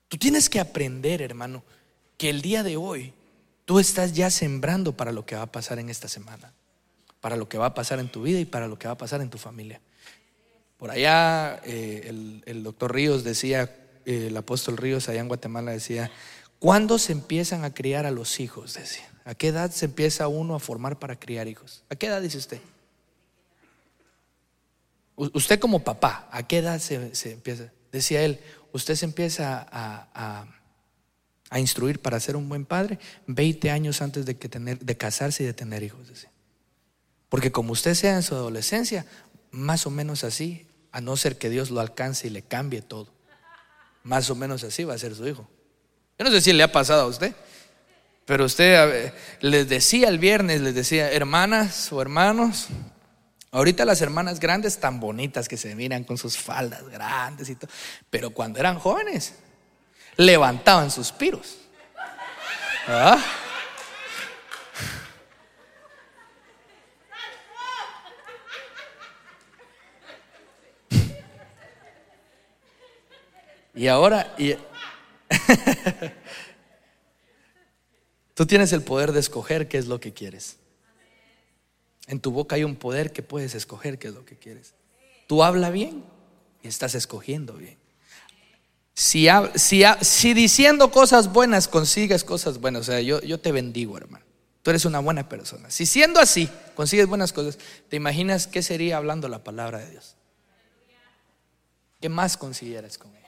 Tú tienes que aprender, hermano, que el día de hoy tú estás ya sembrando para lo que va a pasar en esta semana, para lo que va a pasar en tu vida y para lo que va a pasar en tu familia. Por allá eh, el, doctor Ríos decía, eh, el apóstol Ríos allá en Guatemala decía, ¿cuándo se empiezan a criar a los hijos? Decía, ¿a qué edad se empieza uno a formar para criar hijos? ¿A qué edad dice usted? usted como papá, ¿a qué edad se, se empieza? Decía él, usted se empieza a, instruir para ser un buen padre 20 años antes de, que tener, de casarse y de tener hijos. Porque como usted sea en su adolescencia, más o menos así, a no ser que Dios lo alcance y le cambie todo, más o menos así va a ser su hijo. Yo no sé si le ha pasado a usted, pero usted les decía el viernes, les decía, hermanas o hermanos, Ahorita las hermanas grandes tan bonitas que se miran con sus faldas grandes y todo, pero cuando eran jóvenes levantaban suspiros. ¿Ah? Y ahora, tú tienes el poder de escoger qué es lo que quieres. En tu boca hay un poder que puedes escoger qué es lo que quieres. Tú habla bien y estás escogiendo bien. Si, diciendo cosas buenas consigues cosas buenas, o sea, yo, yo te bendigo, hermano. Tú eres una buena persona. Si siendo así consigues buenas cosas, ¿te imaginas qué sería hablando la palabra de Dios? ¿Qué más consiguieras con ella?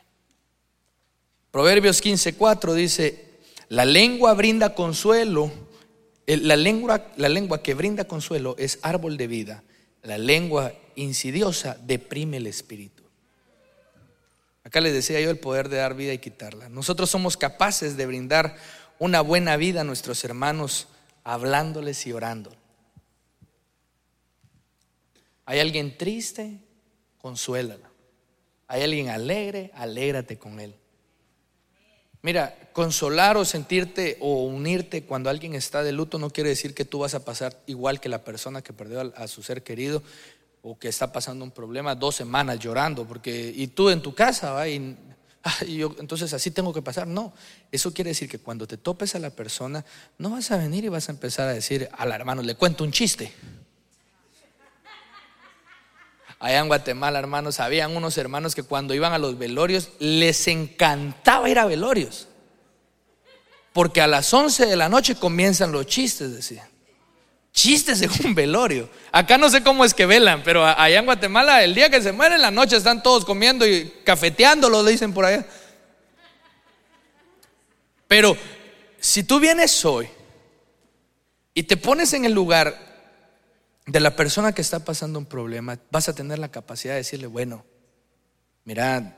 Proverbios 15:4 dice, la lengua brinda consuelo la lengua, la lengua que brinda consuelo es árbol de vida. La lengua insidiosa deprime el espíritu. Acá les decía yo el poder de dar vida y quitarla. Nosotros somos capaces de brindar una buena vida a nuestros hermanos hablándoles y orando. Hay alguien triste, consuélalo. Hay alguien alegre, alégrate con él. Mira, consolar o sentirte o unirte cuando alguien está de luto no quiere decir que tú vas a pasar igual que la persona que perdió a, su ser querido o que está pasando un problema dos semanas llorando, porque y tú en tu casa, ¿va? Y, yo, entonces así tengo que pasar. No, eso quiere decir que cuando te topes a la persona, no vas a venir y vas a empezar a decir al hermano, le cuento un chiste. Allá en Guatemala, hermanos, habían unos hermanos que cuando iban a los velorios les encantaba ir a velorios. Porque a las 11 de la noche comienzan los chistes, decían. Chistes en un velorio. Acá no sé cómo es que velan, pero allá en Guatemala, el día que se mueren, la noche están todos comiendo y cafeteando, lo dicen por allá. Pero si tú vienes hoy y te pones en el lugar de la persona que está pasando un problema, vas a tener la capacidad de decirle, bueno, mira,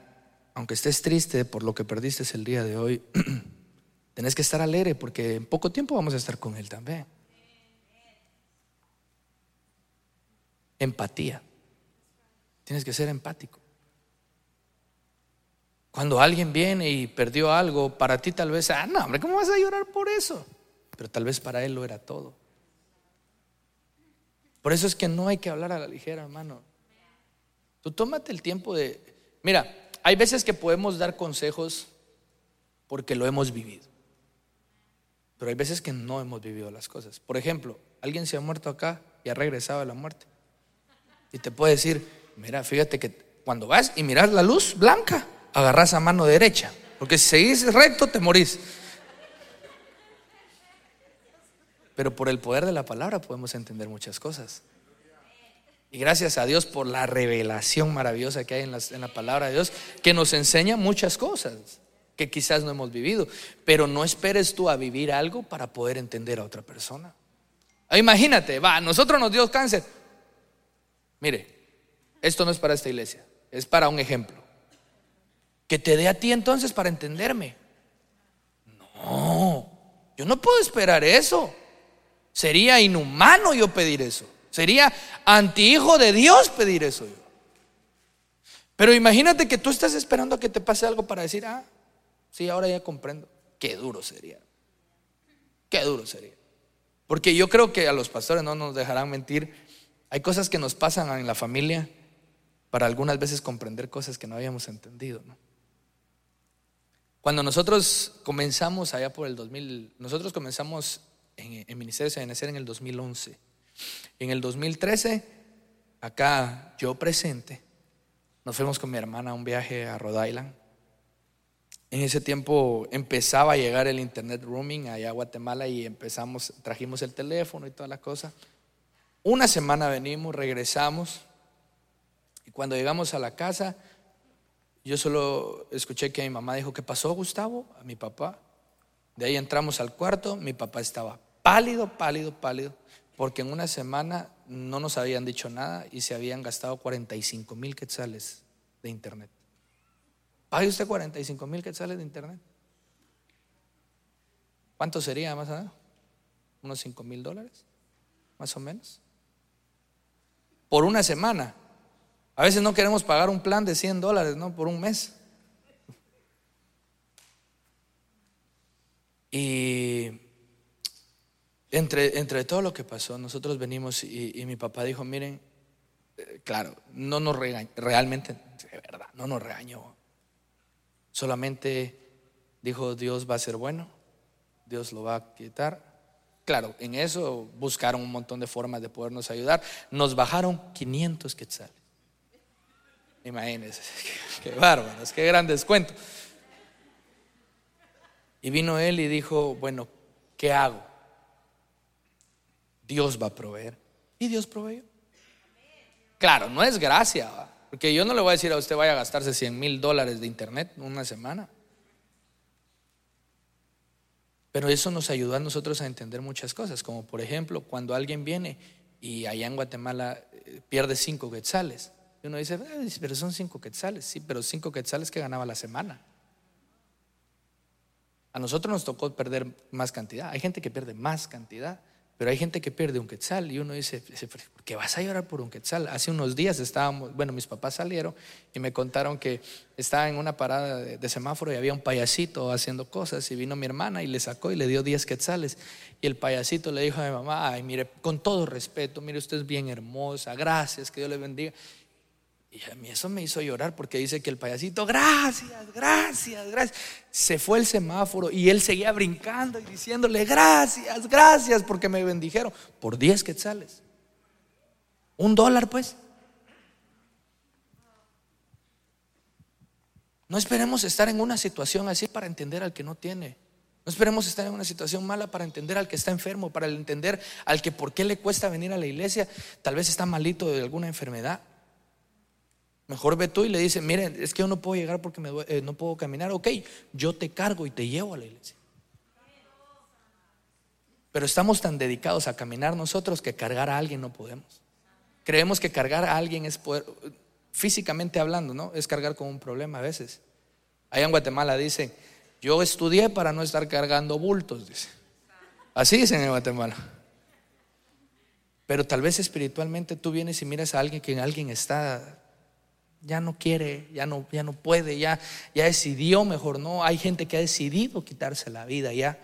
aunque estés triste por lo que perdiste el día de hoy, tenés que estar alegre porque en poco tiempo vamos a estar con él también. Empatía. Tienes que ser empático. Cuando alguien viene y perdió algo, para ti tal vez, ah, no, hombre, ¿cómo vas a llorar por eso? Pero tal vez para él lo era todo. Por eso es que no hay que hablar a la ligera, hermano. Tú tómate el tiempo de... Mira, hay veces que podemos dar consejos porque lo hemos vivido. Pero hay veces que no hemos vivido las cosas. Por ejemplo, alguien se ha muerto acá y ha regresado a la muerte. Y te puede decir, mira, fíjate que cuando vas y miras la luz blanca, agarras a mano derecha. Porque si seguís recto, te morís. Pero por el poder de la palabra podemos entender muchas cosas. Y gracias a Dios por la revelación maravillosa que hay en la, palabra de Dios, que nos enseña muchas cosas. que quizás no hemos vivido, pero no esperes tú a vivir algo para poder entender a otra persona. Ah, imagínate, va, nosotros nos dio cáncer. Mire, esto no es para esta iglesia, es para un ejemplo. Que te dé a ti entonces para entenderme. No, yo no puedo esperar eso. Sería inhumano yo pedir eso. Sería antihijo de Dios pedir eso yo. Pero imagínate que tú estás esperando a que te pase algo para decir, ah, sí, ahora ya comprendo. Qué duro sería. Qué duro sería. Porque yo creo que a los pastores no nos dejarán mentir. Hay cosas que nos pasan en la familia para algunas veces comprender cosas que no habíamos entendido. Cuando nosotros comenzamos allá por el 2000, nosotros comenzamos en, el Ministerio de Benecer en el 2011. En el 2013, acá yo presente, nos fuimos con mi hermana a un viaje a Rhode Island. En ese tiempo empezaba a llegar el internet roaming allá a Guatemala y empezamos, trajimos el teléfono y todas las cosas. Una semana venimos, regresamos y cuando llegamos a la casa, yo solo escuché que mi mamá dijo, ¿qué pasó Gustavo? A mi papá. De ahí entramos al cuarto, mi papá estaba pálido, pálido, pálido, porque en una semana no nos habían dicho nada y se habían gastado 45 mil quetzales de internet. ¿Pague usted 45 mil quetzales de internet? ¿Cuánto sería más o menos? ¿Unos 5 mil dólares? Más o menos. Por una semana. A veces no queremos pagar un plan de 100 dólares, ¿no? Por un mes. Y entre, entre todo lo que pasó, nosotros venimos y, mi papá dijo, miren, eh, claro, no nos regañó, realmente, de verdad, no nos regañó. Solamente dijo, Dios va a ser bueno, Dios lo va a quitar. Claro, en eso buscaron un montón de formas de podernos ayudar. Nos bajaron 500 quetzales. Imagínense, qué, bárbaros, qué gran descuento. Y vino él y dijo, bueno, ¿qué hago? Dios va a proveer. Y Dios proveyó. Claro, no es gracia, porque yo no le voy a decir a usted vaya a gastarse 100 mil dólares de internet una semana. Pero eso nos ayudó a nosotros a entender muchas cosas, como por ejemplo, cuando alguien viene y allá en Guatemala eh, pierde cinco quetzales. Y uno dice, pero son cinco quetzales. Sí, pero cinco quetzales que ganaba la semana. A nosotros nos tocó perder más cantidad. Hay gente que pierde más cantidad, pero hay gente que pierde un quetzal. Y uno dice, ¿por qué vas a llorar por un quetzal? Hace unos días estábamos, bueno, mis papás salieron y me contaron que estaba en una parada de, semáforo y había un payasito haciendo cosas. Y vino mi hermana y le sacó y le dio 10 quetzales. Y el payasito le dijo a mi mamá, ay, mire, con todo respeto, mire, usted es bien hermosa, gracias, que Dios le bendiga. Y a mí eso me hizo llorar porque dice que el payasito, gracias, gracias, gracias. Se fue el semáforo y él seguía brincando y diciéndole, gracias, gracias, porque me bendijeron por 10 quetzales. Un dólar, pues. No esperemos estar en una situación así para entender al que no tiene. No esperemos estar en una situación mala para entender al que está enfermo, para entender al que por qué le cuesta venir a la iglesia. Tal vez está malito de alguna enfermedad. Mejor ve tú y le dice, miren, es que yo no puedo llegar porque eh, no puedo caminar. Ok, yo te cargo y te llevo a la iglesia. Pero estamos tan dedicados a caminar nosotros que cargar a alguien no podemos. Creemos que cargar a alguien es poder, físicamente hablando, ¿no? Es cargar con un problema a veces. Allá en Guatemala dicen, yo estudié para no estar cargando bultos, dice. Así dicen en Guatemala. Pero tal vez espiritualmente tú vienes y miras a alguien que alguien está ya no quiere, ya no, ya no puede, ya, ya decidió mejor, no. Hay gente que ha decidido quitarse la vida ya.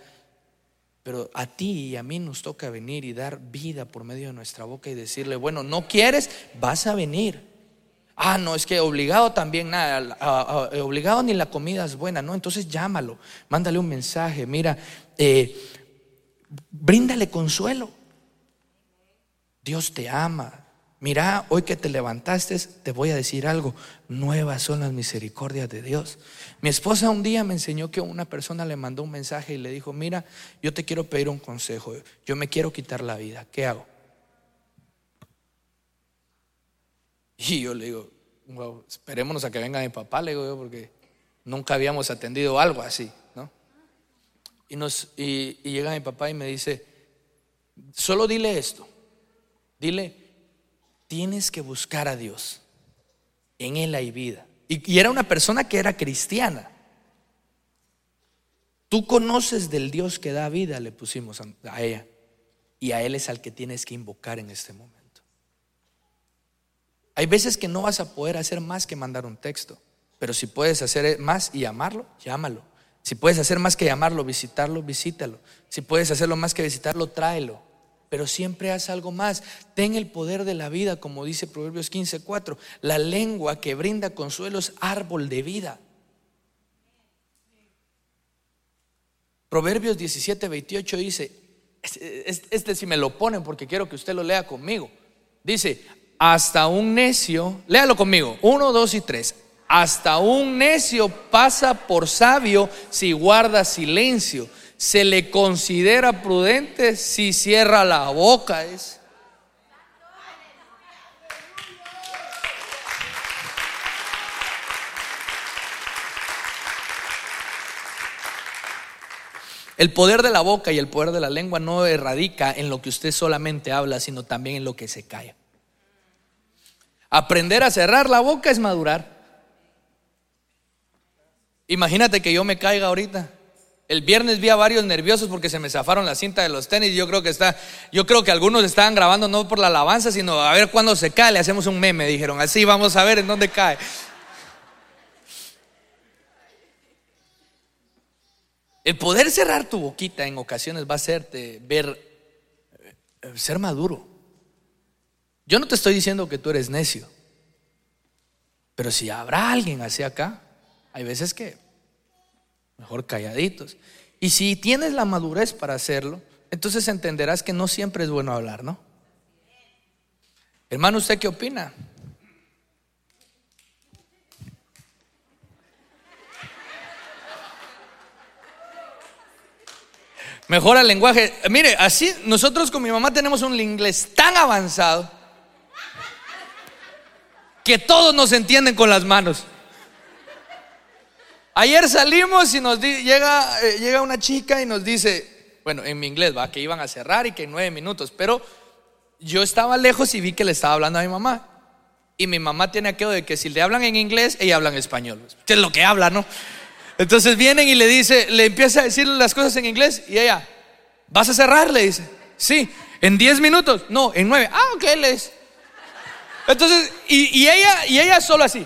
Pero a ti y a mí nos toca venir y dar vida por medio de nuestra boca y decirle, bueno, no quieres, vas a venir. Ah, no, es que obligado también nada, obligado ni la comida es buena, no, entonces llámalo, mándale un mensaje, mira, eh, bríndale consuelo. Dios te ama, Mira, hoy que te levantaste, te voy a decir algo. Nuevas son las misericordias de Dios. Mi esposa un día me enseñó que una persona le mandó un mensaje y le dijo, mira, yo te quiero pedir un consejo. Yo me quiero quitar la vida. ¿Qué hago? Y yo le digo, esperémonos a que venga mi papá, le digo yo, porque Nunca habíamos atendido algo así, ¿no? Y, nos, y, y llega mi papá y me dice, solo dile esto, dile, tienes que buscar a Dios, en Él hay vida. Y, era una persona que era cristiana. Tú conoces del Dios que da vida, le pusimos a ella. Y a Él es al que tienes que invocar en este momento. Hay veces que no vas a poder hacer más que mandar un texto, pero si puedes hacer más y llamarlo, llámalo. Si puedes hacer más que llamarlo, visitarlo, visítalo. Si puedes hacerlo más que visitarlo, tráelo. Pero siempre haz algo más. Ten el poder de la vida, como dice Proverbios 15:4. La lengua que brinda consuelo es árbol de vida. Proverbios 17:28 dice, este, este si me lo ponen porque quiero que usted lo lea conmigo. Dice, hasta un necio, léalo conmigo, uno, dos y tres. Hasta un necio pasa por sabio si guarda silencio. Se le considera prudente si cierra la boca. Es. El poder de la boca y el poder de la lengua no erradica en lo que usted solamente habla, sino también en lo que se calla. Aprender a cerrar la boca es madurar. Imagínate que yo me caiga ahorita. El viernes vi a varios nerviosos porque se me zafaron la cinta de los tenis. Yo creo que está, yo creo que algunos estaban grabando no por la alabanza, sino a ver cuándo se cae. Le hacemos un meme, dijeron. Así vamos a ver en dónde cae. El poder cerrar tu boquita en ocasiones va a hacerte ver, eh, ser maduro. Yo no te estoy diciendo que tú eres necio, pero si habrá alguien hacia acá, hay veces que mejor calladitos. Y si tienes la madurez para hacerlo, entonces entenderás que no siempre es bueno hablar, ¿no? Hermano, ¿usted qué opina? Mejora el lenguaje. Mire, así nosotros con mi mamá tenemos un inglés tan avanzado que todos nos entienden con las manos. Ayer salimos y nos llega, eh, llega una chica y nos dice, bueno, en mi inglés, va, que iban a cerrar y que en nueve minutos, pero yo estaba lejos y vi que le estaba hablando a mi mamá. Y mi mamá tiene aquello de que si le hablan en inglés, ella habla en español. Que es lo que habla, ¿no? Entonces vienen y le dice, le empieza a decir las cosas en inglés y ella, ¿vas a cerrar? Le dice, sí, en diez minutos, no, en nueve. Ah, ok, le dice. Entonces, y, ella, y ella solo así.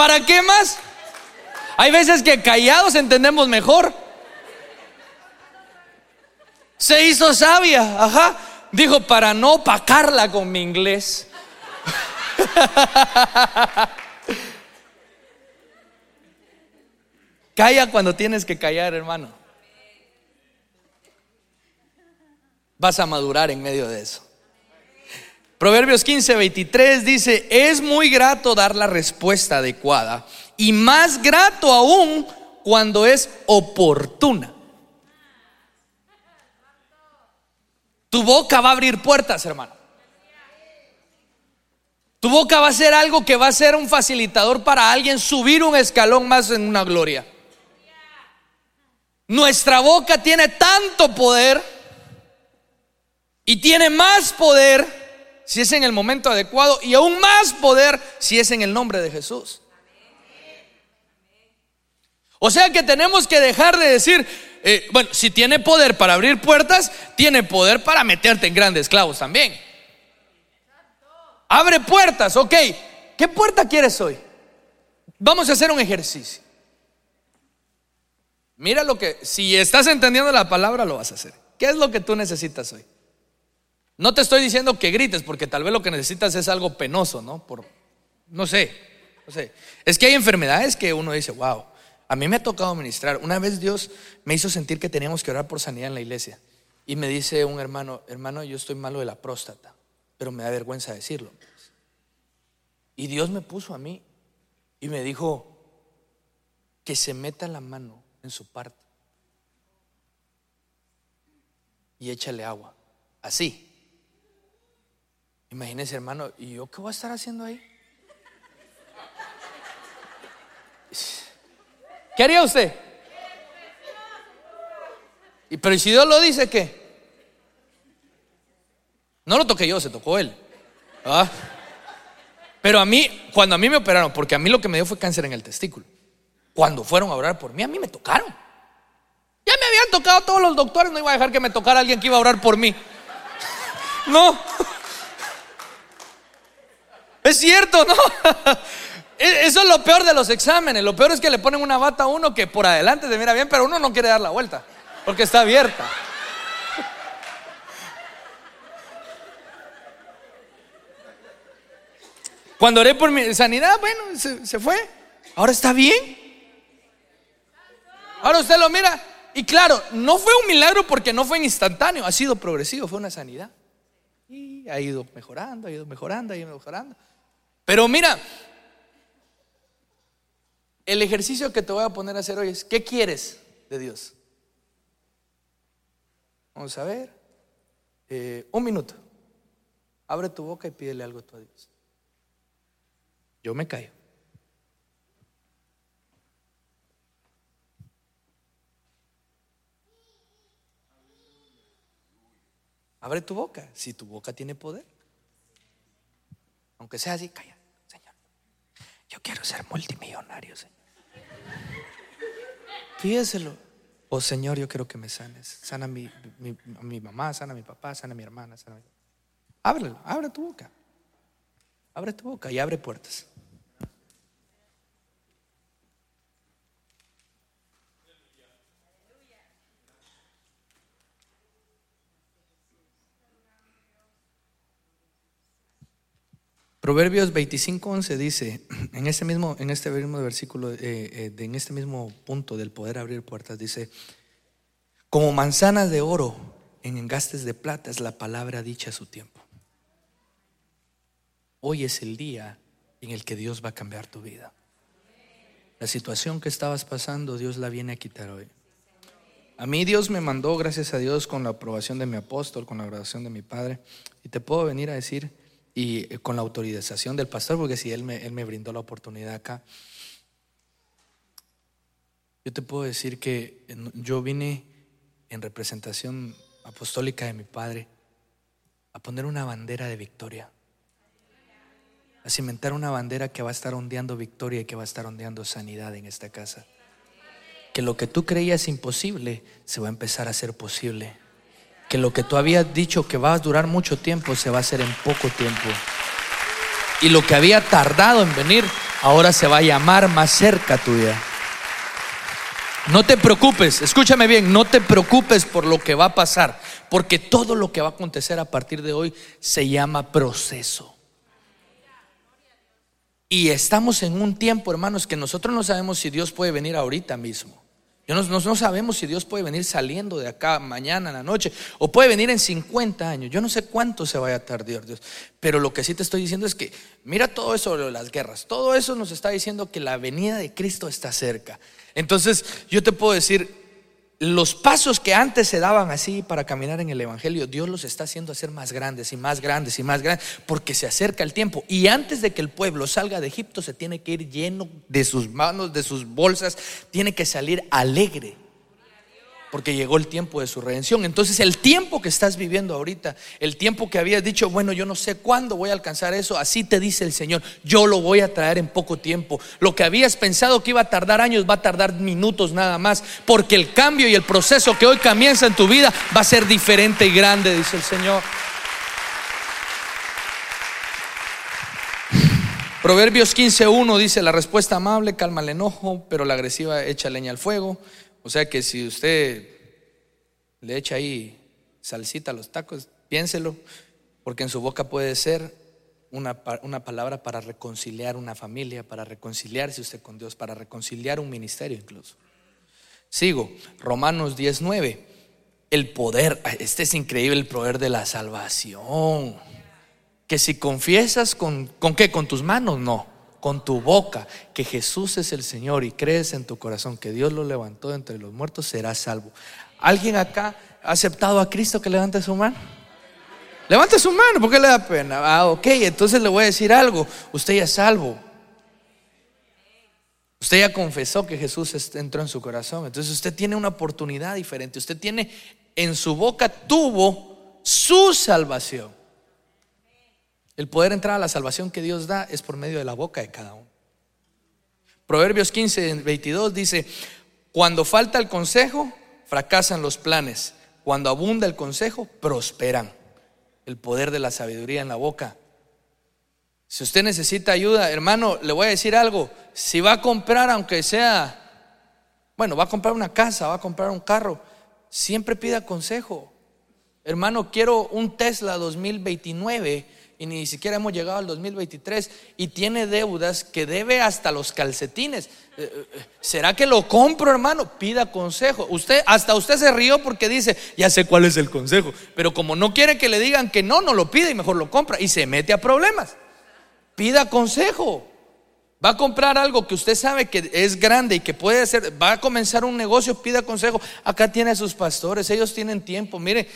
¿Para qué más? Hay veces que callados entendemos mejor. Se hizo sabia, ajá. Dijo, para no opacarla con mi inglés. Calla cuando tienes que callar, hermano. vas a madurar en medio de eso. Proverbios 15, 23 dice, es muy grato dar la respuesta adecuada y más grato aún cuando es oportuna. Tu boca va a abrir puertas, hermano. Tu boca va a ser algo que va a ser un facilitador para alguien subir un escalón más en una gloria. Nuestra boca tiene tanto poder y tiene más poder si es en el momento adecuado y aún más poder si es en el nombre de Jesús. O sea que tenemos que dejar de decir, eh, bueno, si tiene poder para abrir puertas, tiene poder para meterte en grandes clavos también. Abre puertas, ok. ¿Qué puerta quieres hoy? Vamos a hacer un ejercicio. Mira lo que, si estás entendiendo la palabra, lo vas a hacer. ¿Qué es lo que tú necesitas hoy? No te estoy diciendo que grites, porque tal vez lo que necesitas es algo penoso, ¿no? Por, no sé, no sé. Es que hay enfermedades que uno dice, wow, a mí me ha tocado ministrar. Una vez Dios me hizo sentir que teníamos que orar por sanidad en la iglesia. Y me dice un hermano, hermano, yo estoy malo de la próstata, pero me da vergüenza decirlo. Y Dios me puso a mí y me dijo que se meta la mano en su parte y échale agua. Así. Imagínese, hermano, ¿y yo qué voy a estar haciendo ahí? ¿Qué haría usted? Y pero si Dios lo dice, ¿qué? No lo toqué yo, se tocó él. ¿Ah? Pero a mí, cuando a mí me operaron, porque a mí lo que me dio fue cáncer en el testículo. Cuando fueron a orar por mí, a mí me tocaron. Ya me habían tocado todos los doctores, no iba a dejar que me tocara alguien que iba a orar por mí. No. Es cierto, ¿no? E, eso es lo peor de los exámenes. Lo peor es que le ponen una bata a uno que por adelante se mira bien, pero uno no quiere dar la vuelta porque está abierta. Cuando oré por mi sanidad, bueno, se, se fue. Ahora está bien. Ahora usted lo mira. Y claro, no fue un milagro porque no fue instantáneo, ha sido progresivo, fue una sanidad. Y ha ido mejorando, ha ido mejorando, ha ido mejorando. Pero mira, el ejercicio que te voy a poner a hacer hoy es, ¿qué quieres de Dios? Vamos a ver. Eh, un minuto. Abre tu boca y pídele algo a Dios. Yo me callo. Abre tu boca, si tu boca tiene poder. Aunque sea así, calla. Yo quiero ser multimillonario, Señor. Pídeselo. Oh Señor, yo quiero que me sanes. Sana a mi, mi, mamá, sana a mi papá, sana a mi hermana. Sana mi... Ábrelo, abre tu boca. Abre tu boca y abre puertas. Proverbios 25:11 dice, en este mismo, en este mismo versículo, eh, eh, en este mismo punto del poder abrir puertas, dice, como manzanas de oro en engastes de plata es la palabra dicha a su tiempo. Hoy es el día en el que Dios va a cambiar tu vida. La situación que estabas pasando, Dios la viene a quitar hoy. A mí Dios me mandó, gracias a Dios, con la aprobación de mi apóstol, con la grabación de mi padre, y te puedo venir a decir, y eh, con la autorización del pastor, porque si él me, él me brindó la oportunidad acá, yo te puedo decir que yo vine en representación apostólica de mi padre a poner una bandera de victoria, a cimentar una bandera que va a estar ondeando victoria y que va a estar ondeando sanidad en esta casa. Que lo que tú creías imposible se va a empezar a hacer posible que lo que tú habías dicho que va a durar mucho tiempo se va a hacer en poco tiempo. Y lo que había tardado en venir, ahora se va a llamar más cerca tuya. No te preocupes, escúchame bien, no te preocupes por lo que va a pasar, porque todo lo que va a acontecer a partir de hoy se llama proceso. Y estamos en un tiempo, hermanos, que nosotros no sabemos si Dios puede venir ahorita mismo. No, no, sabemos si Dios puede venir saliendo de acá mañana en la noche o puede venir en 50 años. Yo no sé cuánto se vaya a tardar Dios. Pero lo que sí te estoy diciendo es que mira todo eso de las guerras. Todo eso nos está diciendo que la venida de Cristo está cerca. Entonces yo te puedo decir, los pasos que antes se daban así para caminar en el Evangelio, Dios los está haciendo hacer más grandes y más grandes y más grandes, porque se acerca el tiempo. Y antes de que el pueblo salga de Egipto, se tiene que ir lleno de sus manos, de sus bolsas, tiene que salir alegre porque llegó el tiempo de su redención. Entonces el tiempo que estás viviendo ahorita, el tiempo que habías dicho, bueno, yo no sé cuándo voy a alcanzar eso, así te dice el Señor, yo lo voy a traer en poco tiempo. Lo que habías pensado que iba a tardar años va a tardar minutos nada más, porque el cambio y el proceso que hoy comienza en tu vida va a ser diferente y grande, dice el Señor. Proverbios 15.1 dice, la respuesta amable calma el enojo, pero la agresiva echa leña al fuego. O sea que si usted le echa ahí salsita a los tacos, piénselo, porque en su boca puede ser una, una, palabra para reconciliar una familia, para reconciliarse usted con Dios, para reconciliar un ministerio incluso. Sigo, Romanos 19, el poder, este es increíble, el poder de la salvación. Que si confiesas con, ¿con qué? Con tus manos, no con tu boca que Jesús es el Señor y crees en tu corazón que Dios lo levantó entre los muertos, serás salvo. ¿Alguien acá ha aceptado a Cristo que levante su mano? Levante su mano, ¿por qué le da pena? Ah, ok, entonces le voy a decir algo. Usted ya es salvo. Usted ya confesó que Jesús entró en su corazón. Entonces usted tiene una oportunidad diferente. Usted tiene en su boca, tuvo su salvación. El poder entrar a la salvación que Dios da es por medio de la boca de cada uno. Proverbios 15, 22 dice, cuando falta el consejo, fracasan los planes. Cuando abunda el consejo, prosperan. El poder de la sabiduría en la boca. Si usted necesita ayuda, hermano, le voy a decir algo. Si va a comprar, aunque sea, bueno, va a comprar una casa, va a comprar un carro, siempre pida consejo. Hermano, quiero un Tesla 2029 y ni siquiera hemos llegado al 2023 y tiene deudas que debe hasta los calcetines. Eh, eh, ¿Será que lo compro, hermano? Pida consejo. Usted hasta usted se rió porque dice, "Ya sé cuál es el consejo", pero como no quiere que le digan que no, no lo pide y mejor lo compra y se mete a problemas. Pida consejo. Va a comprar algo que usted sabe que es grande y que puede hacer, va a comenzar un negocio, pida consejo. Acá tiene a sus pastores, ellos tienen tiempo. Mire,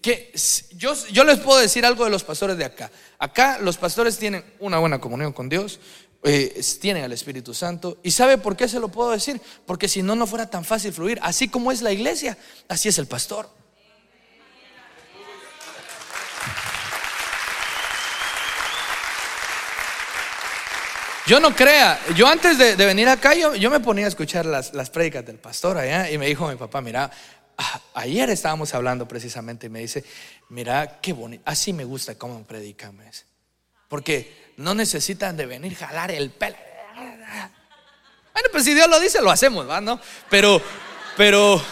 que yo, yo les puedo decir algo de los pastores de acá. Acá los pastores tienen una buena comunión con Dios, eh, tienen al Espíritu Santo. ¿Y sabe por qué se lo puedo decir? Porque si no, no fuera tan fácil fluir. Así como es la iglesia, así es el pastor. Yo no crea, yo antes de, venir acá, yo, yo, me ponía a escuchar las, las prédicas del pastor allá y me dijo mi papá, mira, ayer estábamos hablando precisamente y me dice, mira, qué bonito, así me gusta cómo predican. Porque no necesitan de venir jalar el pelo. Bueno, pues si Dios lo dice, lo hacemos. ¿no? Pero, pero,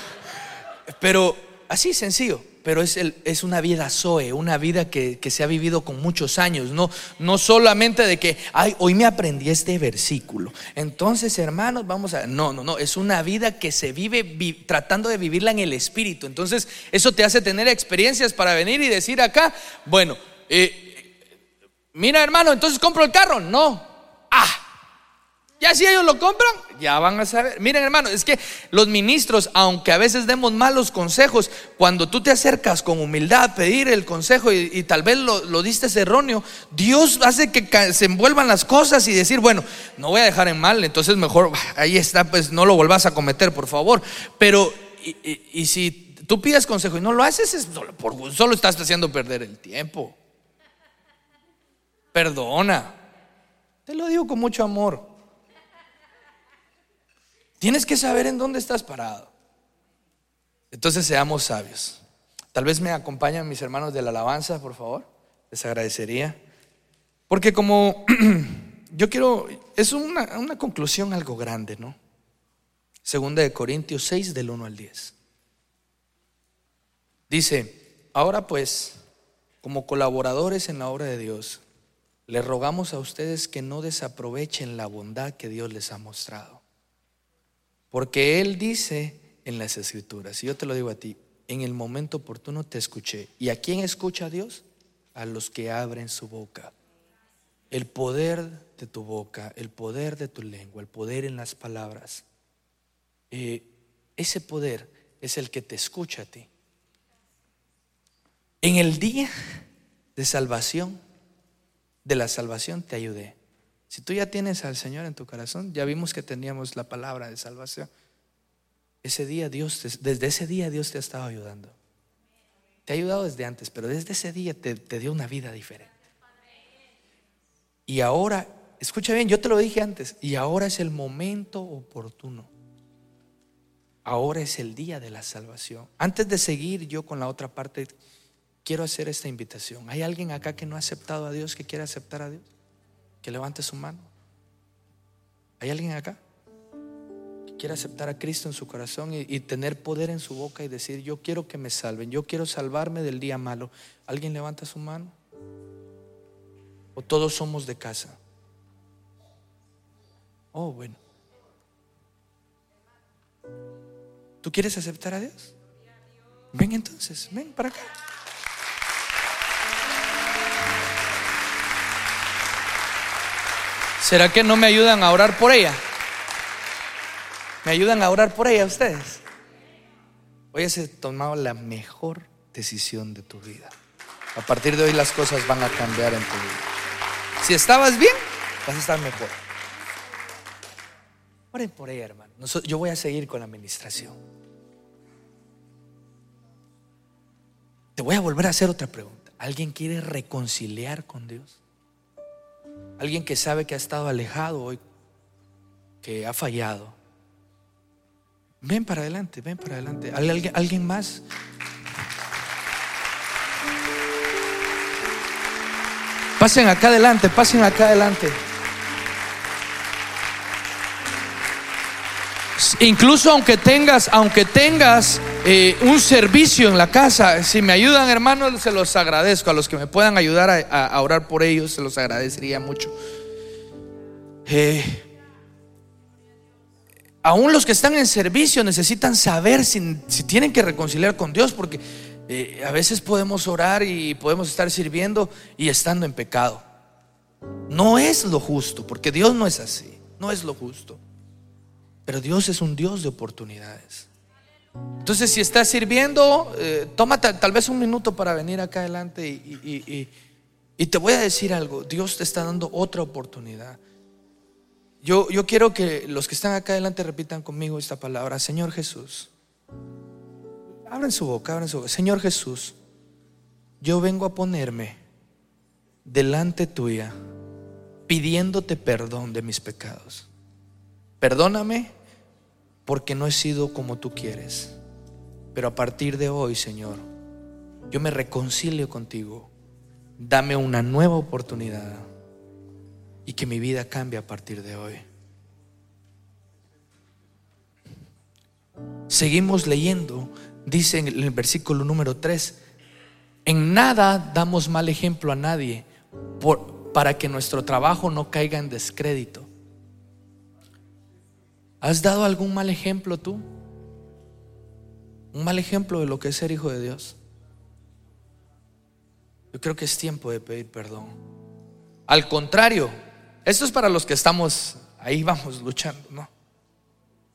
pero así sencillo pero es, el, es una vida Zoe, una vida que, se ha vivido con muchos años, no, no solamente de que, ay, hoy me aprendí este versículo. Entonces, hermanos, vamos a... No, no, no, es una vida que se vive tratando de vivirla en el Espíritu. Entonces, eso te hace tener experiencias para venir y decir acá, bueno, eh, mira hermano, entonces compro el carro. No, ah, ya si ellos lo compran, ya van a saber. Miren hermano, es que los ministros, aunque a veces demos malos consejos, cuando tú te acercas con humildad a pedir el consejo y, tal vez lo, diste erróneo, Dios hace que se envuelvan las cosas y decir, bueno, no voy a dejar en mal, entonces mejor, ahí está, pues no lo vuelvas a cometer, por favor. Pero, y, si tú pides consejo y no lo haces, solo estás haciendo perder el tiempo. Perdona. Te lo digo con mucho amor. Tienes que saber en dónde estás parado. Entonces seamos sabios. Tal vez me acompañan mis hermanos de la alabanza, por favor. Les agradecería. Porque como yo quiero, es una, una conclusión algo grande, ¿no? Segunda de Corintios 6 del 1 al 10. Dice, ahora pues, como colaboradores en la obra de Dios, les rogamos a ustedes que no desaprovechen la bondad que Dios les ha mostrado porque Él dice en las escrituras, y yo te lo digo a ti, en el momento oportuno te escuché. ¿Y a quién escucha a Dios? A los que abren su boca. El poder de tu boca, el poder de tu lengua, el poder en las palabras. Eh, ese poder es el que te escucha a ti. En el día de salvación, de la salvación te ayudé. Si tú ya tienes al Señor en tu corazón, ya vimos que teníamos la palabra de salvación. Ese día Dios, desde ese día Dios te ha estado ayudando. Te ha ayudado desde antes, pero desde ese día te, te dio una vida diferente. Y ahora, escucha bien, yo te lo dije antes, y ahora es el momento oportuno. Ahora es el día de la salvación. Antes de seguir yo con la otra parte, quiero hacer esta invitación. ¿Hay alguien acá que no ha aceptado a Dios, que quiere aceptar a Dios? Que levante su mano. ¿Hay alguien acá que quiere aceptar a Cristo en su corazón y, tener poder en su boca y decir, yo quiero que me salven, yo quiero salvarme del día malo? ¿Alguien levanta su mano? ¿O todos somos de casa? Oh, bueno. ¿Tú quieres aceptar a Dios? Ven entonces, ven para acá. ¿Será que no me ayudan a orar por ella? ¿Me ayudan a orar por ella ustedes? Hoy has tomado la mejor decisión de tu vida. A partir de hoy las cosas van a cambiar en tu vida. Si estabas bien, vas a estar mejor. Oren por ella, hermano. Yo voy a seguir con la administración. Te voy a volver a hacer otra pregunta. ¿Alguien quiere reconciliar con Dios? Alguien que sabe que ha estado alejado hoy, que ha fallado. Ven para adelante, ven para adelante. ¿Alguien, alguien más? Pasen acá adelante, pasen acá adelante. Incluso aunque tengas, aunque tengas eh, un servicio en la casa, si me ayudan hermanos, se los agradezco. A los que me puedan ayudar a, orar por ellos, se los agradecería mucho. Eh, aún los que están en servicio necesitan saber si, si tienen que reconciliar con Dios, porque eh, a veces podemos orar y podemos estar sirviendo y estando en pecado. No es lo justo, porque Dios no es así, no es lo justo. Pero Dios es un Dios de oportunidades. Entonces, si estás sirviendo, eh, toma tal vez un minuto para venir acá adelante y, te voy a decir algo. Dios te está dando otra oportunidad. Yo, yo quiero que los que están acá adelante repitan conmigo esta palabra. Señor Jesús, Abren su boca, abren su boca. Señor Jesús, yo vengo a ponerme delante tuya pidiéndote perdón de mis pecados. Perdóname porque no he sido como tú quieres. Pero a partir de hoy, Señor, yo me reconcilio contigo. Dame una nueva oportunidad y que mi vida cambie a partir de hoy. Seguimos leyendo dice en el versículo número 3, en nada damos mal ejemplo a nadie por, para que nuestro trabajo no caiga en descrédito. ¿Has dado algún mal ejemplo tú? Un mal ejemplo de lo que es ser hijo de Dios. Yo creo que es tiempo de pedir perdón. Al contrario, esto es para los que estamos ahí, vamos luchando, ¿no?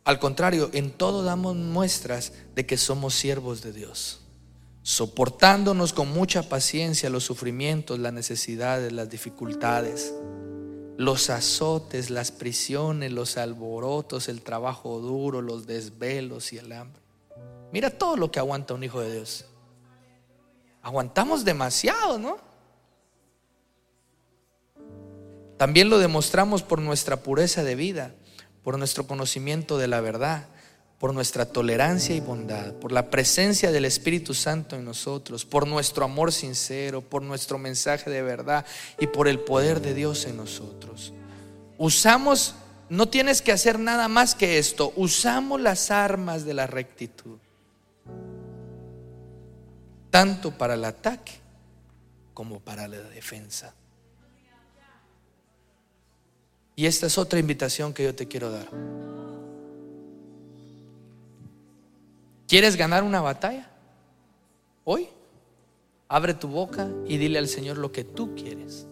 Al contrario, en todo damos muestras de que somos siervos de Dios, soportándonos con mucha paciencia los sufrimientos, las necesidades, las dificultades, los azotes, las prisiones, los alborotos, el trabajo duro, los desvelos y el hambre. Mira todo lo que aguanta un hijo de Dios. Aguantamos demasiado, ¿no? También lo demostramos por nuestra pureza de vida por nuestro conocimiento de la verdad, por nuestra tolerancia y bondad, por la presencia del Espíritu Santo en nosotros, por nuestro amor sincero, por nuestro mensaje de verdad y por el poder de Dios en nosotros. Usamos, no tienes que hacer nada más que esto, usamos las armas de la rectitud, tanto para el ataque como para la defensa. Y esta es otra invitación que yo te quiero dar. ¿Quieres ganar una batalla? Hoy, abre tu boca y dile al Señor lo que tú quieres.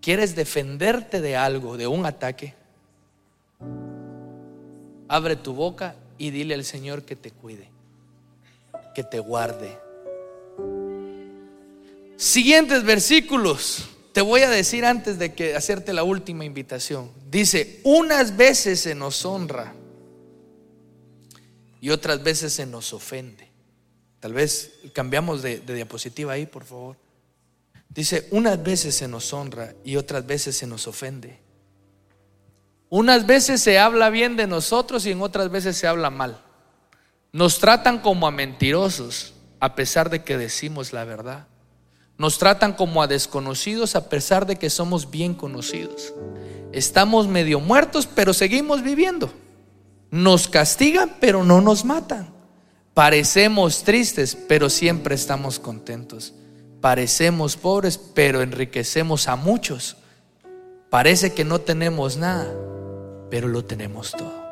¿Quieres defenderte de algo, de un ataque? Abre tu boca y dile al Señor que te cuide, que te guarde. Siguientes versículos. Te voy a decir antes de que hacerte la última invitación. Dice, unas veces se nos honra y otras veces se nos ofende. Tal vez cambiamos de, diapositiva ahí, por favor. Dice, unas veces se nos honra y otras veces se nos ofende. Unas veces se habla bien de nosotros y en otras veces se habla mal. Nos tratan como a mentirosos a pesar de que decimos la verdad. Nos tratan como a desconocidos a pesar de que somos bien conocidos. Estamos medio muertos, pero seguimos viviendo. Nos castigan, pero no nos matan. Parecemos tristes, pero siempre estamos contentos. Parecemos pobres, pero enriquecemos a muchos. Parece que no tenemos nada, pero lo tenemos todo.